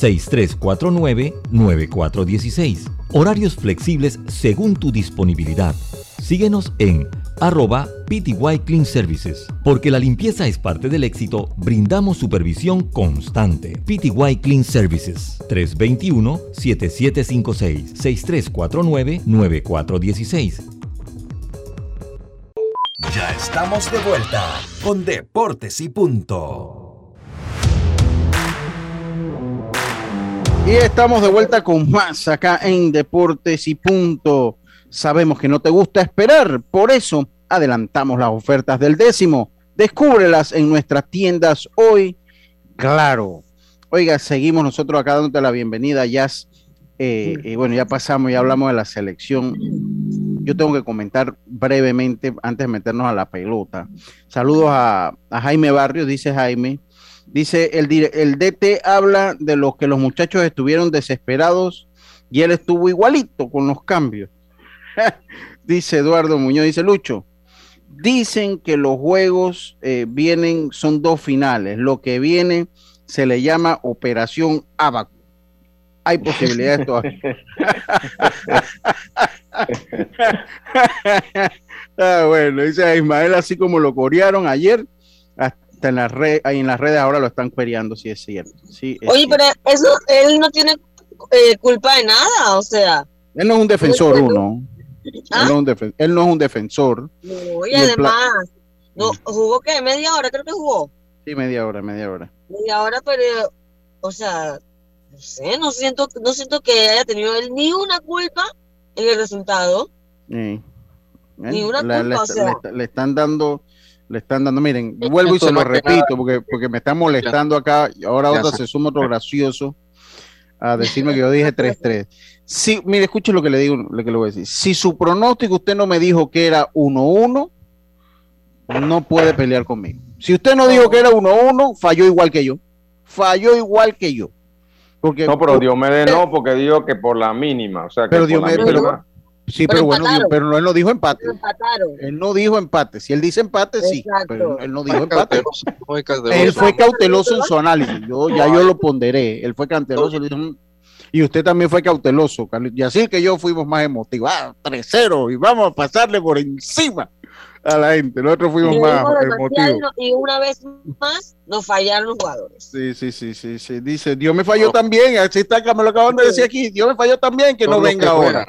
6349-9416. Horarios flexibles según tu disponibilidad. Síguenos en arroba PTY Clean Services. Porque la limpieza es parte del éxito, brindamos supervisión constante. PTY Clean Services 321-7756-6349-9416. Ya estamos de vuelta con Deportes y Punto. Y estamos de vuelta con más acá en Deportes y Punto. Sabemos que no te gusta esperar, por eso adelantamos las ofertas del décimo. Descúbrelas en nuestras tiendas hoy. Claro. Oiga, seguimos nosotros acá dándote la bienvenida, Jazz. Eh, y bueno, ya pasamos, ya hablamos de la selección. Yo tengo que comentar brevemente antes de meternos a la pelota. Saludos a, a Jaime Barrios, dice Jaime. Dice, el, DT habla de los que los muchachos estuvieron desesperados y él estuvo igualito con los cambios. dice Eduardo Muñoz, dice Lucho, dicen que los juegos eh, vienen, son dos finales. Lo que viene se le llama Operación Abaco. Hay posibilidades todavía. ah, bueno, dice Ismael, así como lo corearon ayer, hasta en las redes, en las redes ahora lo están quereando, si es cierto. Sí, es Oye, cierto. pero eso, él no tiene eh, culpa de nada, o sea. Él no es un defensor, uno. ¿Ah? Él, no es un defen- él no es un defensor. No, y además, no, jugó que media hora, creo que jugó. Sí, media hora, media hora. Media hora, pero, o sea, no sé, no siento, no siento que haya tenido él ni una culpa en el resultado. Sí. Ni una le, culpa, o está- sea. le está- le están dando, le están dando, miren, vuelvo y se lo repito, porque, porque me están molestando acá, y ahora otra se suma otro gracioso a decirme que yo dije 3-3. Sí, mire, escuche lo que le digo, lo que le voy a decir. Si su pronóstico usted no me dijo que era 1-1, no puede pelear conmigo. Si usted no dijo que era 1-1, falló igual que yo. Falló igual que yo. Porque, No, pero Diomedes no, porque dijo que por la mínima. O sea, que Pero por la Diomedes- pero- mínima. Sí, Pero pero, bueno, pero no, él no dijo empate. Él no dijo empate. Si él dice empate, sí, Exacto. pero él no dijo empate. Él fue cauteloso en su análisis. Yo, ya yo lo ponderé. Él fue cauteloso. "Mm". Y usted también fue cauteloso, Carlos. Y así que yo fuimos más emotivos. Ah, 3-0 y vamos a pasarle por encima a la gente. Nosotros fuimos Y más emotivos. no- y una vez más nos fallaron los jugadores. Sí, sí, sí, sí, sí. Dice, Dios me falló también. Así está, que me lo acaban de decir aquí. Dios me falló también, que no venga que ahora.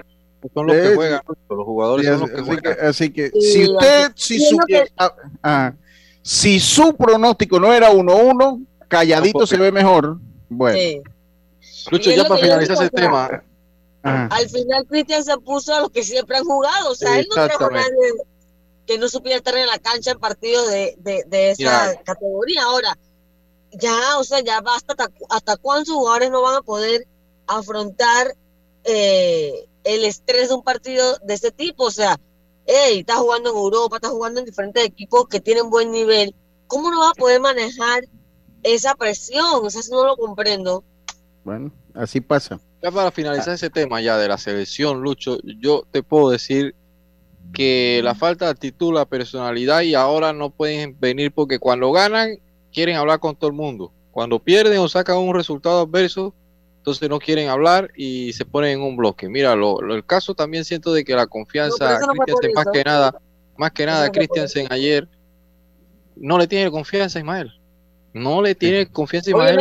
Son los que juegan, los jugadores Sí, son los así, que así juegan. que, así que Sí, si usted, si su, que- ah, ah, si su pronóstico no era 1-1, calladito No, se ve mejor. Bueno, Sí. Lucho, ya para finalizar ese tema, ajá. Al final Cristian se puso a los que siempre han jugado. O sea, él no trajo nadie que no supiera estar en la cancha en partidos de, de, de esa Ya. categoría. Ahora, ya, o sea, ya basta hasta, hasta cuántos jugadores no van a poder afrontar eh, el estrés de un partido de ese tipo. O sea, hey, estás jugando en Europa, estás jugando en diferentes equipos que tienen buen nivel. ¿Cómo no vas a poder manejar esa presión? O sea, eso no lo comprendo. bueno, así pasa. ya para finalizar ese tema ya de la selección, Lucho, yo te puedo decir que la falta de actitud, la personalidad y ahora no pueden venir porque cuando ganan quieren hablar con todo el mundo. Cuando pierden o sacan un resultado adverso, entonces no quieren hablar y se ponen en un bloque. Mira, lo, lo- el caso también siento de que la confianza, no más que nada, más que nada, no Christensen ayer no le tiene confianza a Ismael. No le tiene confianza a Ismael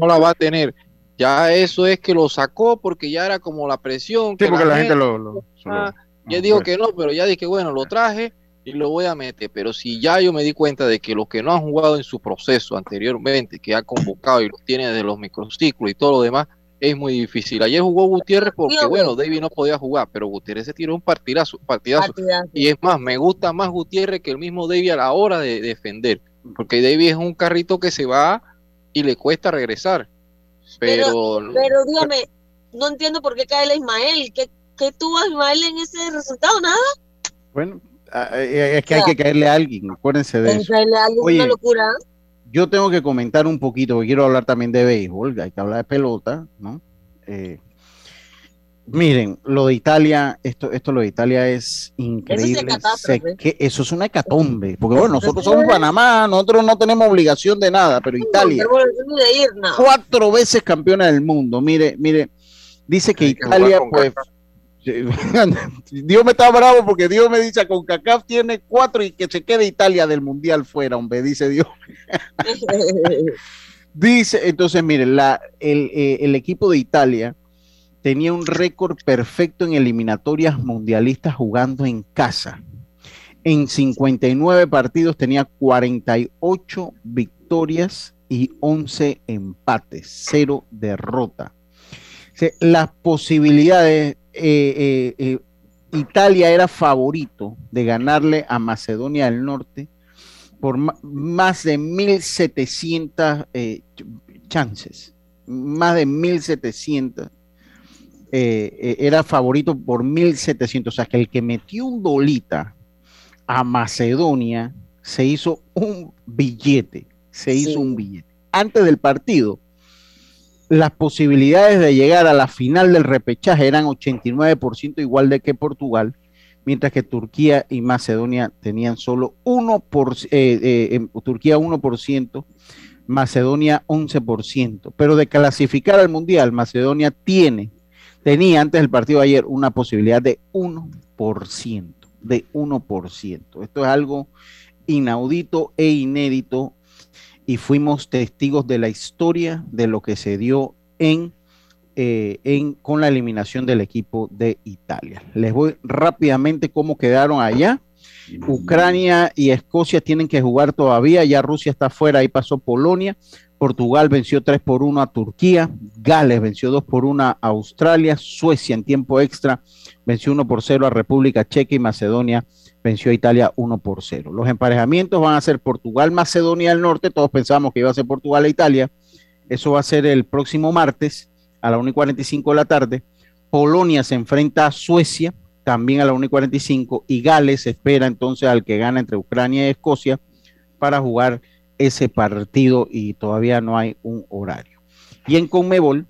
no la va a tener. Ya eso es que lo sacó porque ya era como la presión. Sí, que porque la gente lo... lo- Ah, lo- ya no, digo bueno. que no, pero ya dije, bueno, lo traje y lo voy a meter. Pero si ya yo me di cuenta de que los que no han jugado en su proceso anteriormente, que ha convocado y los tiene de los microciclos y todo lo demás, es muy difícil. Ayer jugó Gutiérrez porque, bueno, David no podía jugar, pero Gutiérrez se tiró un partidazo, partidazo. Partidazo. Y es más, me gusta más Gutiérrez que el mismo David a la hora de defender, porque David es un carrito que se va y le cuesta regresar. Pero, Pero dígame, no entiendo por qué cae el Ismael. ¿Qué, qué tuvo Ismael en ese resultado? Nada. Bueno, es que hay que caerle a alguien, acuérdense de eso. Caerle a alguien Oye, una locura. yo tengo que comentar un poquito, porque quiero hablar también de béisbol, hay que hablar de pelota, ¿no? Eh, miren, lo de Italia, esto, esto lo de Italia es increíble. que eso es una hecatombe, porque bueno, nosotros somos Panamá, nosotros no tenemos obligación de nada, pero Italia, cuatro veces campeona del mundo, mire, mire, dice que Italia, pues, Dios me está bravo porque Dios me dice con CACAF tiene cuatro y que se quede Italia del mundial fuera, hombre, dice Dios. Dice, entonces, miren, la, el, eh, el equipo de Italia tenía un récord perfecto en eliminatorias mundialistas jugando en casa. En 59 partidos tenía 48 victorias y 11 empates, cero derrota. O sea, las posibilidades, eh, eh, Italia era favorito de ganarle a Macedonia del Norte por más de 1.700 eh, ch- chances, más de 1.700. eh, eh, era favorito por 1.700, o sea que el que metió un dolita a Macedonia se hizo un billete, se hizo un billete. Antes del partido, las posibilidades de llegar a la final del repechaje eran 89% igual de que Portugal, mientras que Turquía y Macedonia tenían solo 1%, por, eh, eh, em, Turquía 1%, Macedonia 11%. Pero de clasificar al Mundial, Macedonia tiene tenía antes del partido de ayer una posibilidad de 1%, de 1%. Esto es algo inaudito e inédito y fuimos testigos de la historia de lo que se dio en, eh, en, con la eliminación del equipo de Italia. Les voy rápidamente cómo quedaron allá. Ucrania y Escocia tienen que jugar todavía, ya Rusia está fuera, ahí pasó Polonia, Portugal venció 3 por 1 a Turquía, Gales venció 2 por 1 a Australia, Suecia en tiempo extra venció 1 por 0 a República Checa y Macedonia venció a Italia 1 por 0. Los emparejamientos van a ser Portugal, Macedonia del Norte, todos pensamos que iba a ser Portugal e Italia, eso va a ser el próximo martes a la 1 y 45 de la tarde. Polonia se enfrenta a Suecia, también a la 1 y 45, y Gales espera entonces al que gana entre Ucrania y Escocia para jugar ese partido y todavía no hay un horario. Y en Conmebol,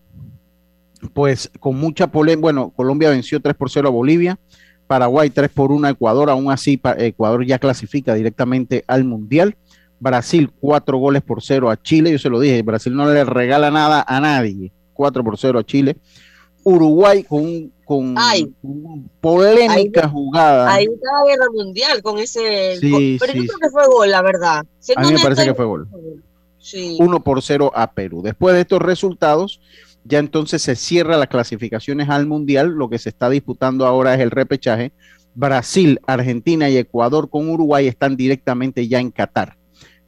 pues con mucha polémica, bueno, Colombia venció 3 por 0 a Bolivia, Paraguay 3 por 1 a Ecuador, aún así Ecuador ya clasifica directamente al Mundial. Brasil 4 goles por 0 a Chile, yo se lo dije, Brasil no le regala nada a nadie, 4 por 0 a Chile. Uruguay con, con, polémica jugada. Ahí está la guerra mundial con ese. Sí, pero sí, yo creo que fue gol, la verdad. a mí me parece que fue gol. Sí. 1 por 0 a Perú. Después de estos resultados, ya entonces se cierra las clasificaciones al Mundial. Lo que se está disputando ahora es el repechaje. Brasil, Argentina y Ecuador con Uruguay están directamente ya en Qatar.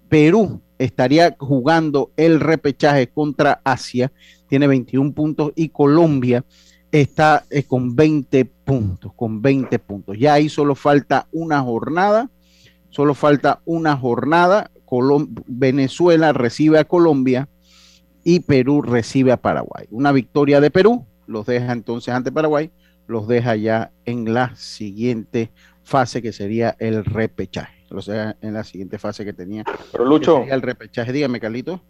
Perú estaría jugando el repechaje contra Asia, tiene 21 puntos y Colombia está eh, con 20 puntos, con 20 puntos. Ya ahí solo falta una jornada, solo falta una jornada. Venezuela recibe a Colombia y Perú recibe a Paraguay. Una victoria de Perú los deja entonces ante Paraguay, los deja ya en la siguiente fase que sería el repechaje. O sea, en la siguiente fase que tenía. Pero Lucho. El repechaje, dígame, Carlito.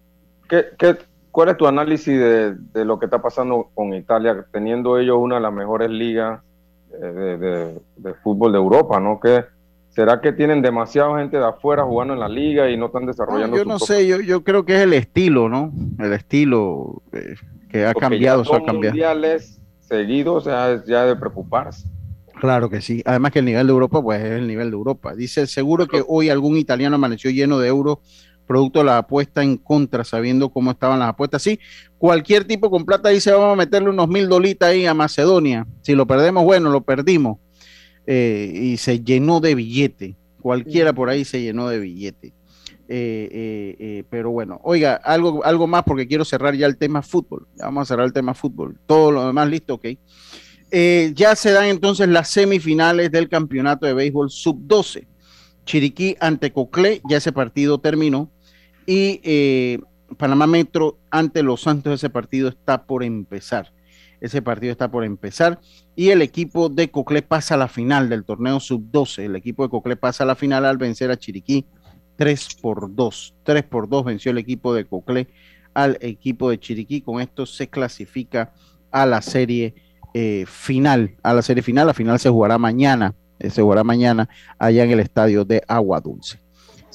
¿qué, qué, cuál es tu análisis de, de, lo que está pasando con Italia, teniendo ellos una de las mejores ligas de, de, de fútbol de Europa, ¿no? ¿Qué, ¿Será que tienen demasiada gente de afuera jugando en la liga y no están desarrollando? No, yo no sé, yo, yo creo que es el estilo, ¿no? El estilo eh, que ha Porque cambiado, eso ha cambiado. mundiales seguidos, o sea, es ya de preocuparse. Claro que sí. Además que el nivel de Europa, pues es el nivel de Europa. Dice, seguro que hoy algún italiano amaneció lleno de euros producto de la apuesta en contra, sabiendo cómo estaban las apuestas. Sí, cualquier tipo con plata dice, vamos a meterle unos mil dolitas ahí a Macedonia. Si lo perdemos, bueno, lo perdimos. Eh, y se llenó de billete. Cualquiera por ahí se llenó de billete. Eh, eh, pero bueno, oiga, algo, algo más porque quiero cerrar ya el tema fútbol. Vamos a cerrar el tema fútbol. Todo lo demás listo, ok. Ya se dan entonces las semifinales del campeonato de béisbol sub-12. Chiriquí ante Coclé, ya ese partido terminó. Y Panamá Metro ante Los Santos, ese partido está por empezar. Ese partido está por empezar. Y el equipo de Coclé pasa a la final del torneo sub-12. El equipo de Coclé pasa a la final al vencer a Chiriquí 3 por 2. 3 por 2 venció el equipo de Coclé al equipo de Chiriquí. Con esto se clasifica a la serie eh, final, a la serie final. La final se jugará mañana, eh, se jugará mañana allá en el estadio de Agua Dulce.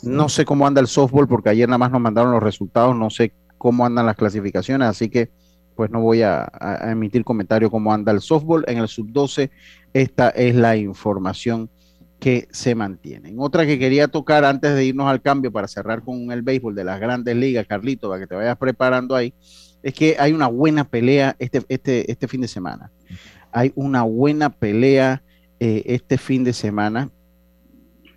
No sé cómo anda el softball porque ayer nada más nos mandaron los resultados, no sé cómo andan las clasificaciones, así que pues no voy a, emitir comentario cómo anda el softball. En el sub-12 esta es la información que se mantienen. Otra que quería tocar antes de irnos al cambio para cerrar con el béisbol de las grandes ligas, Carlito, para que te vayas preparando ahí, es que hay una buena pelea este, este, este fin de semana. Hay una buena pelea eh, este fin de semana.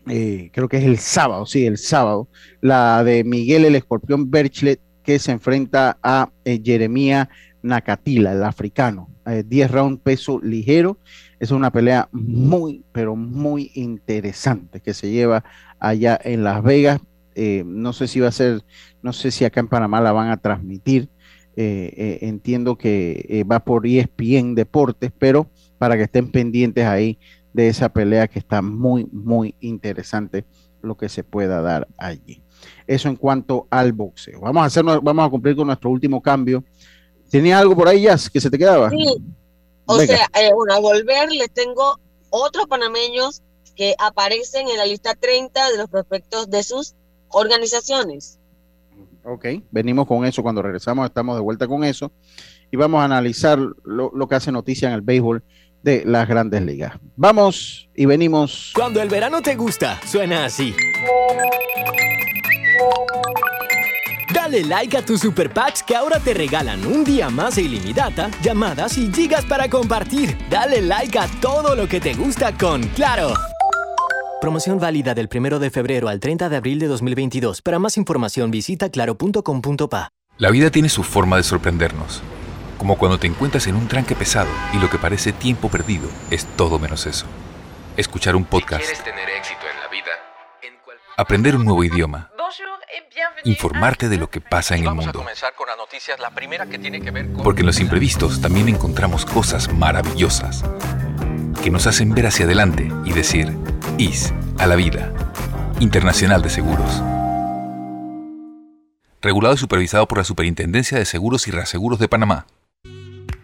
Eh, creo que es el sábado, sí, el sábado. La de Miguel el Escorpión Berchlet que se enfrenta a eh, Jeremía Nakatila, el africano. 10 round peso ligero. Es una pelea muy, pero muy interesante que se lleva allá en Las Vegas. no sé si va a ser, no sé si acá en Panamá la van a transmitir. Eh, eh, entiendo que eh, va por ESPN Deportes, pero para que estén pendientes ahí de esa pelea que está muy, muy interesante lo que se pueda dar allí. Eso en cuanto al boxeo. Vamos a, hacer, vamos a cumplir con nuestro último cambio. ¿Tenía algo por ahí, Jazz, que se te quedaba? Sí. O Venga. sea, eh, bueno, a volver les tengo otros panameños que aparecen en la lista 30 de los prospectos de sus organizaciones. Ok, venimos con eso. Cuando regresamos, estamos de vuelta con eso. y vamos a analizar lo, lo que hace noticia en el béisbol de las grandes ligas. Vamos y venimos. Cuando el verano te gusta, suena así. Dale like a tus super packs que ahora te regalan un día más de ilimitada, llamadas y gigas para compartir. Dale like a todo lo que te gusta con Claro. Promoción válida del 1 de febrero al 30 de abril de 2022. Para más información visita claro.com.pa. La vida tiene su forma de sorprendernos. Como cuando te encuentras en un tranque pesado y lo que parece tiempo perdido es todo menos eso. Escuchar un podcast. tener éxito en la vida, Aprender un nuevo idioma. Informarte de lo que pasa en el mundo. Porque en los imprevistos también encontramos cosas maravillosas que nos hacen ver hacia adelante y decir, IS a la vida. Internacional de Seguros. Regulado y supervisado por la Superintendencia de Seguros y Reaseguros de Panamá.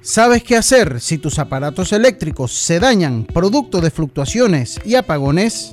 ¿Sabes qué hacer si tus aparatos eléctricos se dañan producto de fluctuaciones y apagones?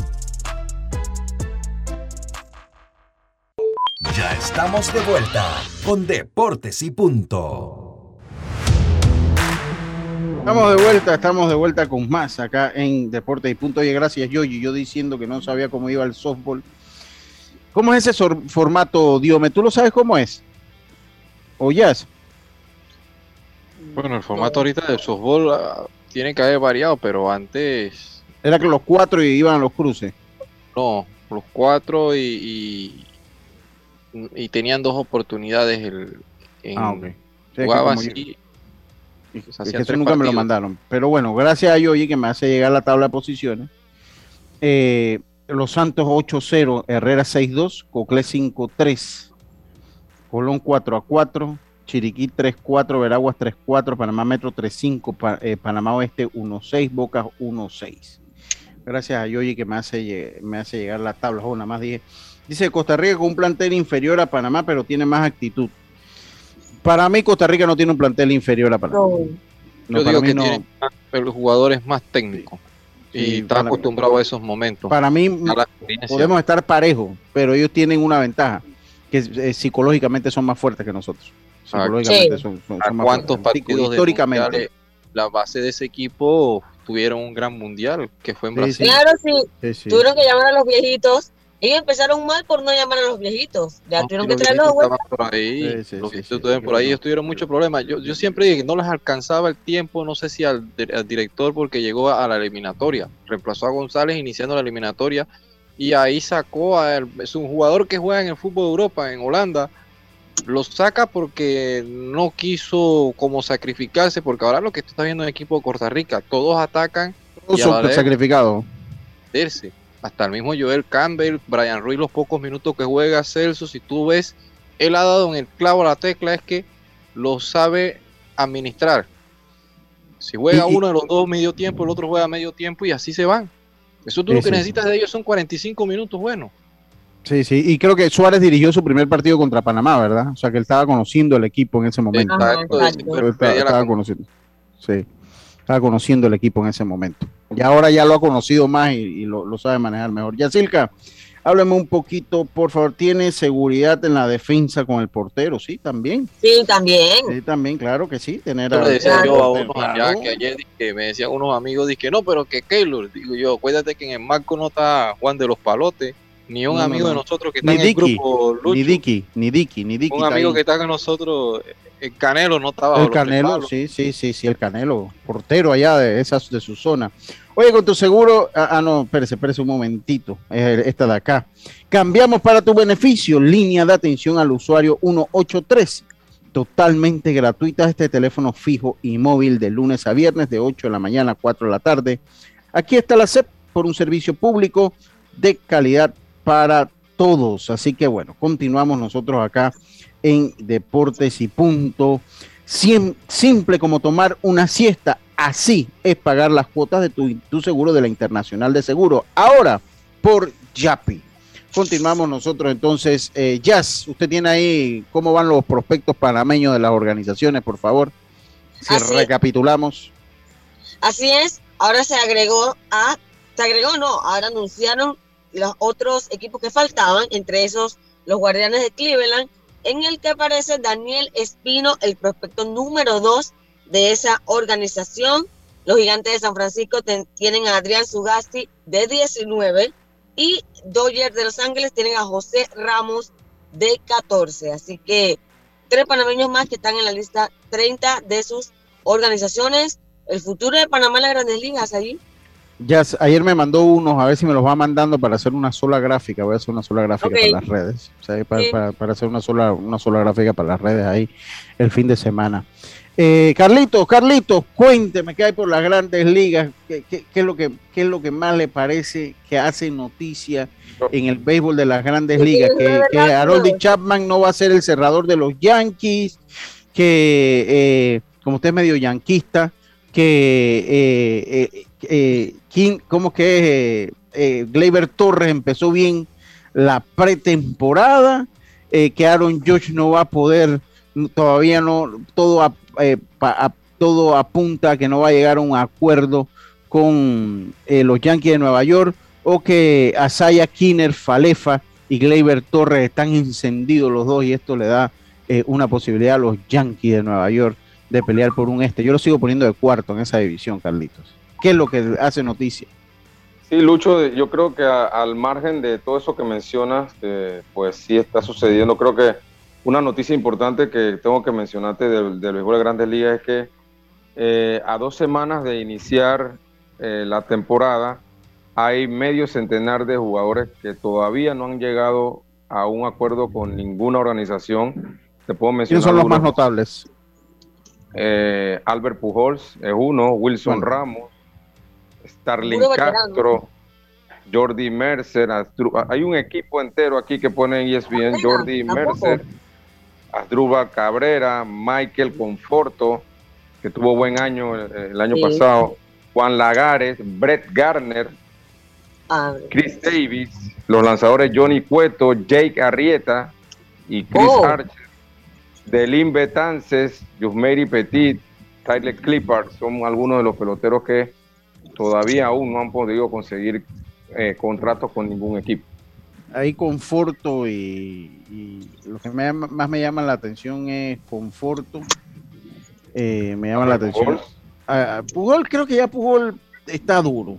Ya estamos de vuelta con Deportes y Punto. Estamos de vuelta, estamos de vuelta con más acá en Deportes y Punto. Oye, gracias, Yoyi. Yo diciendo que no sabía cómo iba el softball. ¿Cómo es ese formato, Diome? ¿Tú lo sabes cómo es? ¿O ya? Bueno, el formato ahorita del softball ah, tiene que haber variado, pero antes Era que los cuatro iban a los cruces. no, los cuatro y, y, y tenían dos oportunidades el, en, Ah, ok. Sí, es que jugaban como yo- así, es que eso nunca me lo partidos. mandaron. Pero bueno, gracias a Yoyi que me hace llegar la tabla de posiciones. Eh, Los Santos 8-0, Herrera 6-2, Coclé 5-3, Colón 4-4, Chiriquí 3-4, Veraguas 3-4, Panamá Metro 3-5, Pa- eh, Panamá Oeste 1-6, Bocas 1-6. Gracias a Yoyi que me hace, me hace llegar la tabla. Oh, nada más dije. Dice Costa Rica con un plantel inferior a Panamá, pero tiene más actitud. Para mí, Costa Rica no tiene un plantel inferior a Panamá. No, Yo para digo que no. tiene más- el jugador es más técnico Sí, y está para mí- acostumbrado a esos momentos. Para mí, podemos estar parejos, pero ellos tienen una ventaja, que eh, psicológicamente son más fuertes que nosotros. Psicológicamente Sí. son, son- ¿A son más cuántos fuertes. partidos de históricamente. la base de ese equipo tuvieron un gran mundial que fue en Sí, Brasil? Claro, sí. Sí, sí. Tuvieron que llamar a los viejitos. Ellos empezaron mal por no llamar a los viejitos. Ya No, tuvieron que los traerlos de por ahí, Sí, sí, los sí, viejitos sí, estuvieron por ahí, ellos tuvieron muchos problemas. Yo, yo siempre dije que no les alcanzaba el tiempo, no sé si al, di- al director porque llegó a, a la eliminatoria, reemplazó a González iniciando la eliminatoria y ahí sacó a él, es un jugador que juega en el fútbol de Europa, en Holanda, lo saca porque no quiso como sacrificarse, porque ahora lo que tú estás viendo en el equipo de Costa Rica, todos atacan Todos son sacrificados. Hasta el mismo Joel Campbell, Brian Ruiz, los pocos minutos que juega Celso, si tú ves, él ha dado en el clavo a la tecla, es que lo sabe administrar. Si juega uno de los dos medio tiempo, el otro juega medio tiempo y así se van. Eso tú Sí, lo que sí. necesitas de ellos son 45 minutos buenos. Sí, sí, y creo que Suárez dirigió su primer partido contra Panamá, ¿verdad? O sea que él estaba conociendo el equipo en ese momento. Exacto, Ajá, Estaba, estaba conociendo. Sí, estaba conociendo el equipo en ese momento. Y ahora ya lo ha conocido más y, y lo, lo sabe manejar mejor. Yacilca, háblame un poquito, por favor. ¿Tiene seguridad en la defensa con el portero? Sí, también. Sí, también. Sí, también, claro que sí. Tener le decía yo a allá que ayer que me decían unos amigos, dije, no, pero que Keylor, digo yo, acuérdate que en el marco no está Juan de los Palotes, ni un No, no, amigo de no. nosotros que está Ni en el grupo Lucho. ni Dicky, ni Dicky, ni Dicky. un amigo ahí. que está con nosotros el Canelo no estaba. El Canelo, sí, sí, sí, sí, el Canelo, portero allá de esas de su zona. Oye, con tu seguro, ah, ah, no, espérese, espérese un momentito, esta de acá. Cambiamos para tu beneficio, línea de atención al usuario 183, totalmente gratuita este teléfono fijo y móvil de lunes a viernes de 8 de la mañana a 4 de la tarde. Aquí está la CEP por un servicio público de calidad para todos. Así que bueno, continuamos nosotros acá en Deportes y Punto. simple como tomar una siesta. Así es pagar las cuotas de tu, seguro de la Internacional de Seguro. Ahora, por Yapi. Continuamos nosotros entonces. Eh, Jazz, usted tiene ahí cómo van los prospectos panameños de las organizaciones, por favor. Si recapitulamos. Así es. Ahora se agregó a, se agregó no, ahora anunciaron los otros equipos que faltaban, entre esos los Guardianes de Cleveland, en el que aparece Daniel Espino, el prospecto número dos de esa organización. Los gigantes de San Francisco tienen a Adrián Sugasti de 19 y Dodgers de Los Ángeles tienen a José Ramos de 14. Así que tres panameños más que están en la lista 30 de sus organizaciones. El futuro de Panamá en las grandes ligas allí. Ya, ayer me mandó unos, a ver si me los va mandando para hacer una sola gráfica. Voy a hacer una sola gráfica para las redes. para, hacer una sola, una sola gráfica para las redes ahí el fin de semana. Eh, Carlitos, Carlitos, cuénteme qué hay por las grandes ligas, qué, es lo que, qué es lo que más le parece que hace noticia en el béisbol de las grandes ligas, que, que Harold Chapman no va a ser el cerrador de los Yankees, que eh, como usted es medio yanquista, que eh, eh, eh King, como que eh, Gleyber Torres empezó bien la pretemporada, que Aaron Josh no va a poder, todavía no, todo, todo apunta a que no va a llegar a un acuerdo con los Yankees de Nueva York, o que Asaya Kinner, Falefa y Gleyber Torres están encendidos los dos y esto le da una posibilidad a los Yankees de Nueva York de pelear por un este. Yo lo sigo poniendo de cuarto en esa división, Carlitos. ¿Qué es lo que hace noticia? Sí, Lucho, yo creo que al margen de todo eso que mencionas, eh, pues sí está sucediendo. Creo que una noticia importante que tengo que mencionarte del, del béisbol de Grandes Ligas es que eh, a dos semanas de iniciar eh, la temporada hay medio centenar de jugadores que todavía no han llegado a un acuerdo con ninguna organización. Te puedo mencionar. ¿Quiénes son los más notables? Eh, Albert Pujols es uno, Wilson Ramos, Starling Castro, Jordi Mercer, hay un equipo entero aquí que pone en ESPN, Jordi Mercer, Asdruba Cabrera, Michael Conforto, que tuvo buen año el, año pasado, Juan Lagares, Brett Garner, Chris Davis, los lanzadores Johnny Cueto, Jake Arrieta y Chris oh. Archer Delin Betances, Yusmeri Petit, Tyler Clippard son algunos de los peloteros que todavía aún no han podido conseguir eh, contratos con ningún equipo. Hay Conforto y, lo que más me llama la atención es Conforto. Eh, me llama la atención. Pugol, creo que ya Pugol está duro.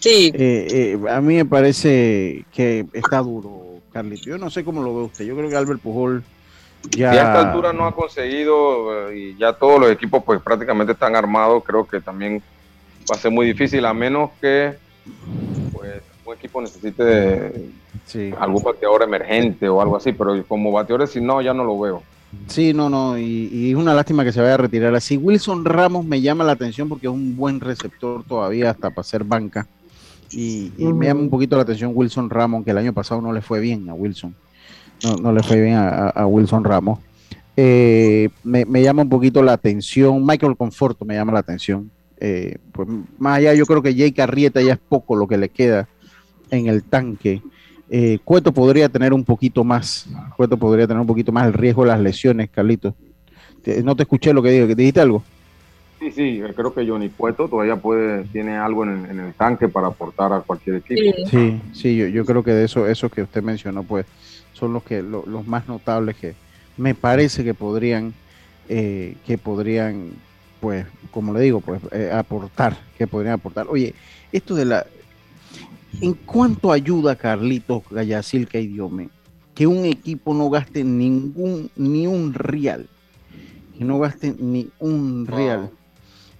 Sí. Eh, a mí me parece que está duro, Carlito. Yo no sé cómo lo ve usted. Yo creo que Albert Pujol ya... a esta altura no ha conseguido eh, y ya todos los equipos pues prácticamente están armados, creo que también va a ser muy difícil, a menos que pues, un equipo necesite algún bateador emergente o algo así, pero como bateadores si no, ya no lo veo. Sí, no, no, y, es una lástima que se vaya a retirar así. Wilson Ramos me llama la atención porque es un buen receptor todavía hasta para ser banca. Y, me llama un poquito la atención Wilson Ramos, que el año pasado no le fue bien a Wilson no, le fue bien a, Wilson Ramos. Eh, me, llama un poquito la atención, Michael Conforto me llama la atención. Eh, pues más allá, yo creo que Jake Arrieta ya es poco lo que le queda en el tanque. Eh, Cueto podría tener un poquito más, Cueto podría tener un poquito más el riesgo de las lesiones, Carlitos. No te escuché lo que dije, ¿te dijiste algo? Sí, sí, creo que Johnny Cueto todavía puede, tiene algo en, el tanque para aportar a cualquier equipo. Sí, sí, yo, yo creo que de eso, eso que usted mencionó, pues son los que los más notables que me parece que podrían eh, que podrían pues como le digo pues eh, aportar que podrían aportar. Oye esto de la en cuanto ayuda Carlitos Gallacilca y Diome que un equipo no gaste ningún ni un real que no gaste ni un real.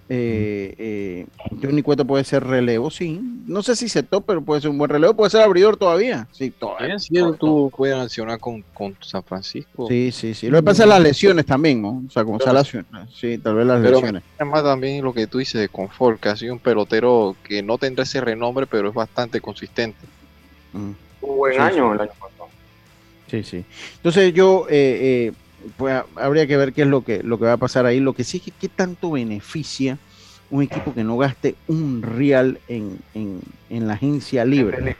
Eh, eh, Johnny Cueto puede ser relevo, sí. No sé si se top, pero puede ser un buen relevo. Puede ser abridor todavía. Sí, todavía. Sí, él tuvo, puede accionar con, con San Francisco. Sí, sí, sí. Lo que pasa es las lesiones también, ¿no? O sea, como se lesiones. Sí, tal vez las Pero lesiones. además también lo que tú dices de confort, que ha sido un pelotero que no tendrá ese renombre, pero es bastante consistente. Mm. Un buen Sí, año sí. el año pasado. Sí, sí. Entonces yo, eh, eh, pues ha- habría que ver qué es lo que, lo que va a pasar ahí. Lo que sí es que qué tanto beneficia un equipo que no gaste un real en, en, en la agencia libre.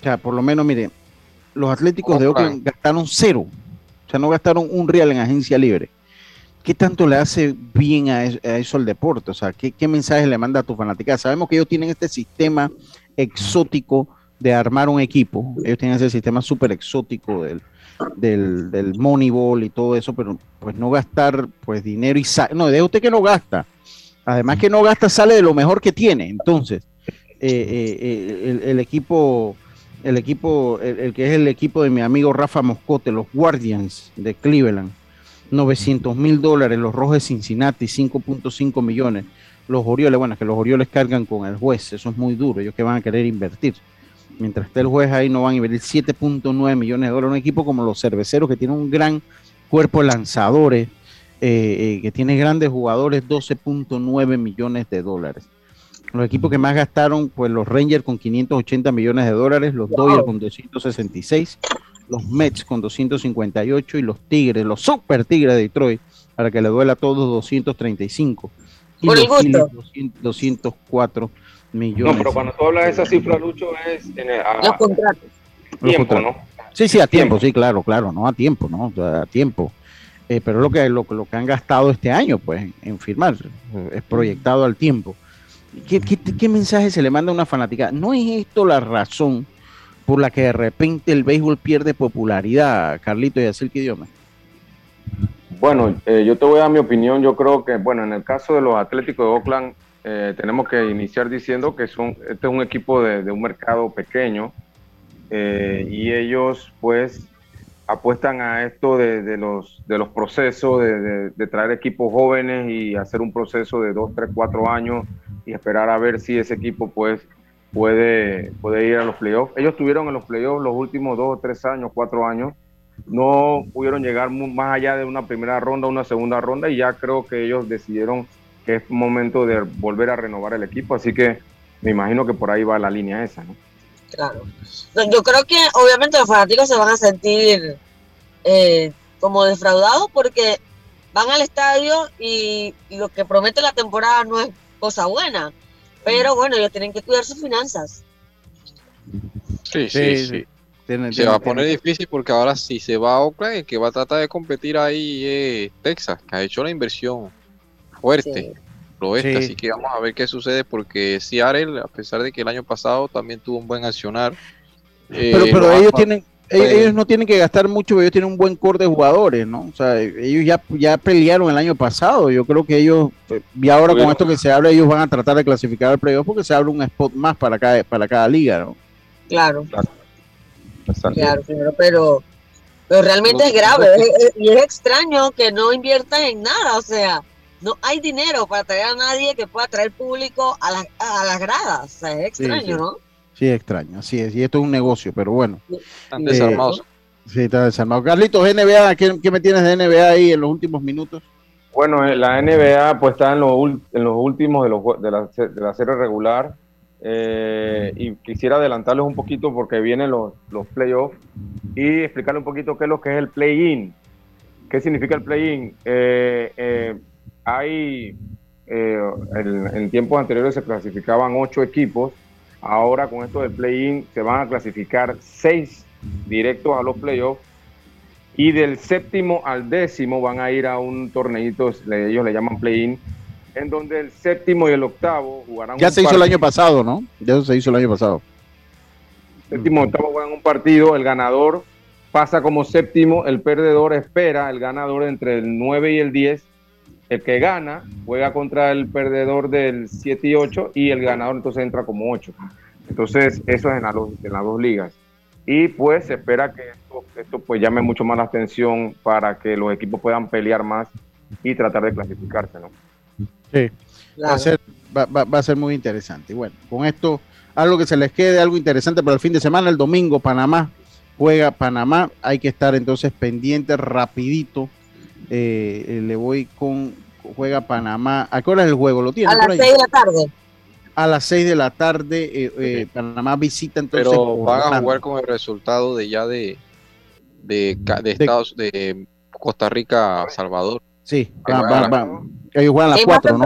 O sea, por lo menos, mire, los Atléticos de Oakland gastaron cero. O sea, no gastaron un real en agencia libre. ¿Qué tanto le hace bien a eso, a eso al deporte? O sea, ¿qué, qué mensaje le manda a tu fanática? Sabemos que ellos tienen este sistema exótico de armar un equipo. Ellos tienen ese sistema súper exótico del, del, del Moneyball y todo eso, pero pues no gastar pues dinero y sa- no, deje usted que no gasta. Además que no gasta, sale de lo mejor que tiene. Entonces, eh, eh, eh, el, equipo, el equipo, el, el que es el equipo de mi amigo Rafa Moscote, los Guardians de Cleveland, 900 mil dólares, los Rojos de Cincinnati, 5.5 millones, los Orioles, bueno, que los Orioles cargan con el juez, eso es muy duro, ellos que van a querer invertir. Mientras esté el juez ahí, no van a invertir 7.9 millones de dólares. Un equipo como los cerveceros, que tiene un gran cuerpo de lanzadores, eh, eh, que tiene grandes jugadores, 12.9 millones de dólares. Los equipos que más gastaron, pues los Rangers con 580 millones de dólares, los Dodgers con 266, los Mets con 258 y los Tigres, los Super Tigres de Detroit, para que le duela a todos 235. Y Por los. Phillies 200 204 millones. No, pero cuando tú hablas de esa cifra, Lucho, es en el, a- Los contratos. Los tiempo, contratos. ¿no? Sí, sí, a tiempo, sí, claro, claro, no a tiempo, ¿no? A tiempo. Eh, pero lo que, lo, que- lo que han gastado este año, pues, en, firmar, es proyectado al tiempo. ¿Qué, qué, qué mensaje se le manda a una fanática? ¿No es esto la razón por la que de repente el béisbol pierde popularidad, Carlito y Acil Idioma? Bueno, eh, yo te voy a dar mi opinión. Yo creo que, bueno, en el caso de los Atléticos de Oakland, eh, tenemos que iniciar diciendo que son, este es un equipo de, un mercado pequeño eh, y ellos, pues, apuestan a esto de, los, de los procesos, de, traer equipos jóvenes y hacer un proceso de dos, tres, cuatro años y esperar a ver si ese equipo, pues, puede, puede ir a los playoffs. Ellos estuvieron en los playoffs los últimos dos, tres años, cuatro años no pudieron llegar más allá de una primera ronda, una segunda ronda, y ya creo que ellos decidieron que es momento de volver a renovar el equipo, así que me imagino que por ahí va la línea esa, ¿no? Claro. Yo creo que obviamente los fanáticos se van a sentir eh, como defraudados porque van al estadio y, y lo que promete la temporada no es cosa buena. Pero bueno, ellos tienen que cuidar sus finanzas. Sí, sí, sí. Se va a poner difícil porque ahora si se va a Oakland, el que va a tratar de competir ahí es Texas, que ha hecho la inversión fuerte, lo oeste, Sí. así que vamos a ver qué sucede porque Seattle, a pesar de que el año pasado también tuvo un buen accionar, eh, pero pero lo ellos tienen ellos, ellos no tienen que gastar mucho, pero ellos tienen un buen core de jugadores, ¿no? O sea, ellos ya, ya pelearon el año pasado. Yo creo que ellos, eh, y ahora con esto que se habla, ellos van a tratar de clasificar al playoff porque se abre un spot más para cada, para cada liga, ¿no? Claro, Exacto. claro, claro, pero, pero realmente es grave es- es- y es extraño que no inviertan en nada, o sea, no hay dinero para traer a nadie que pueda traer público a las, a las gradas, o sea, es extraño, sí. ¿no? Sí, extraño, así es. Y esto es un negocio, pero bueno. están Eh, desarmados. Sí, está desarmado. Carlitos, NBA, ¿qué, qué me tienes de NBA ahí en los últimos minutos? Bueno, eh, la NBA pues está en los, en los últimos de, los, la, de la serie regular eh, y quisiera adelantarles un poquito porque vienen los, los playoffs y explicarles un poquito qué es lo que es el play-in. ¿Qué significa el play-in? Eh, eh, hay, eh, en, en tiempos anteriores se clasificaban ocho equipos, ahora con esto del play-in se van a clasificar seis directos a los playoffs y del séptimo al décimo van a ir a un torneito, ellos le llaman play-in, en donde el séptimo y el octavo jugarán Ya un se hizo el año pasado, ¿no? Ya se hizo el año pasado. Séptimo y octavo juegan un partido, el ganador pasa como séptimo, el perdedor espera, el ganador entre el 9 y el 10, el que gana juega contra el perdedor del 7 y 8 y el ganador entonces entra como 8. Entonces eso es en, la en las dos ligas. Y pues se espera que esto, esto pues llame mucho más la atención para que los equipos puedan pelear más y tratar de clasificarse, ¿no? Sí, va, a ser, va, va- va a ser muy interesante. Y bueno, con esto, algo que se les quede, algo interesante para el fin de semana, el domingo, Panamá juega Panamá, hay que estar entonces pendiente rapidito. Eh, eh, le voy con, juega Panamá, ¿a qué hora es el juego? ¿Lo tiene A las ahí? 6 de la tarde. A las 6 de la tarde, eh, eh, Panamá visita entonces. Pero van a jugar con el resultado de ya de de, de Estados de Costa Rica a Salvador. Sí, va- juegan va- a- va- ellos juegan a las Es más 4, ¿no?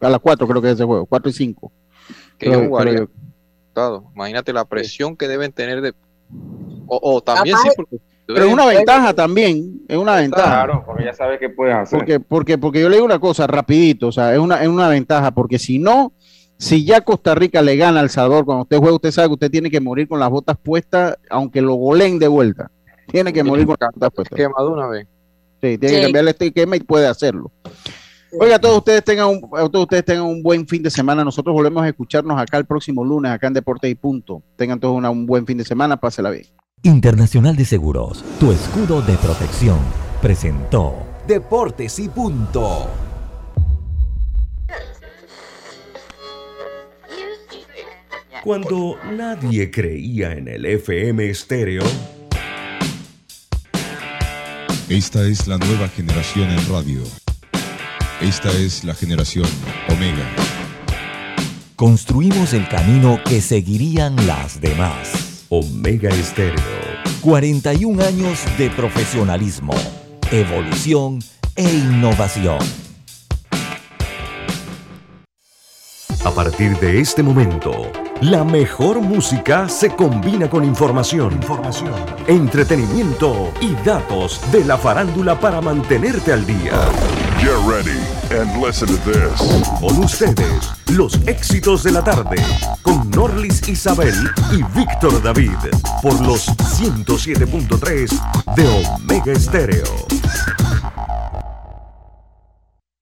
A las 4 creo que es ese juego, 4 y 5. que. Imagínate la presión que deben tener de o, o también sí porque Pero es una ventaja también, es una ventaja. Claro, porque ya sabes qué puedes hacer. Porque, porque, porque yo le digo una cosa rapidito, o sea, es una, es una ventaja, porque si no, si ya Costa Rica le gana a El Salvador, cuando usted juega, usted sabe que usted tiene que morir con las botas puestas, aunque lo goleen de vuelta. Tiene que morir con las botas puestas. quema de una vez. Sí, tiene Sí. que cambiarle este esquema y puede hacerlo. Oiga, todos ustedes tengan un, todos ustedes tengan un buen fin de semana. Nosotros volvemos a escucharnos acá el próximo lunes, acá en Deportes y Punto. Tengan todos una- un buen fin de semana, pásela bien. Internacional de Seguros, tu escudo de protección, presentó Deportes y Punto. Cuando nadie creía en el FM estéreo, Esta es la nueva generación en radio. Esta es la generación Omega. Construimos el camino que seguirían las demás. Omega Estéreo. 41 años de profesionalismo, evolución e innovación. a partir de este momento, la mejor música se combina con información, entretenimiento y datos de la farándula para mantenerte al día. Get ready and listen to this. Con ustedes, los éxitos de la tarde, con Norlis Isabel y Víctor David, por los 107.3 de Omega Estéreo.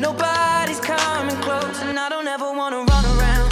Nobody's coming close, and I don't ever wanna run away.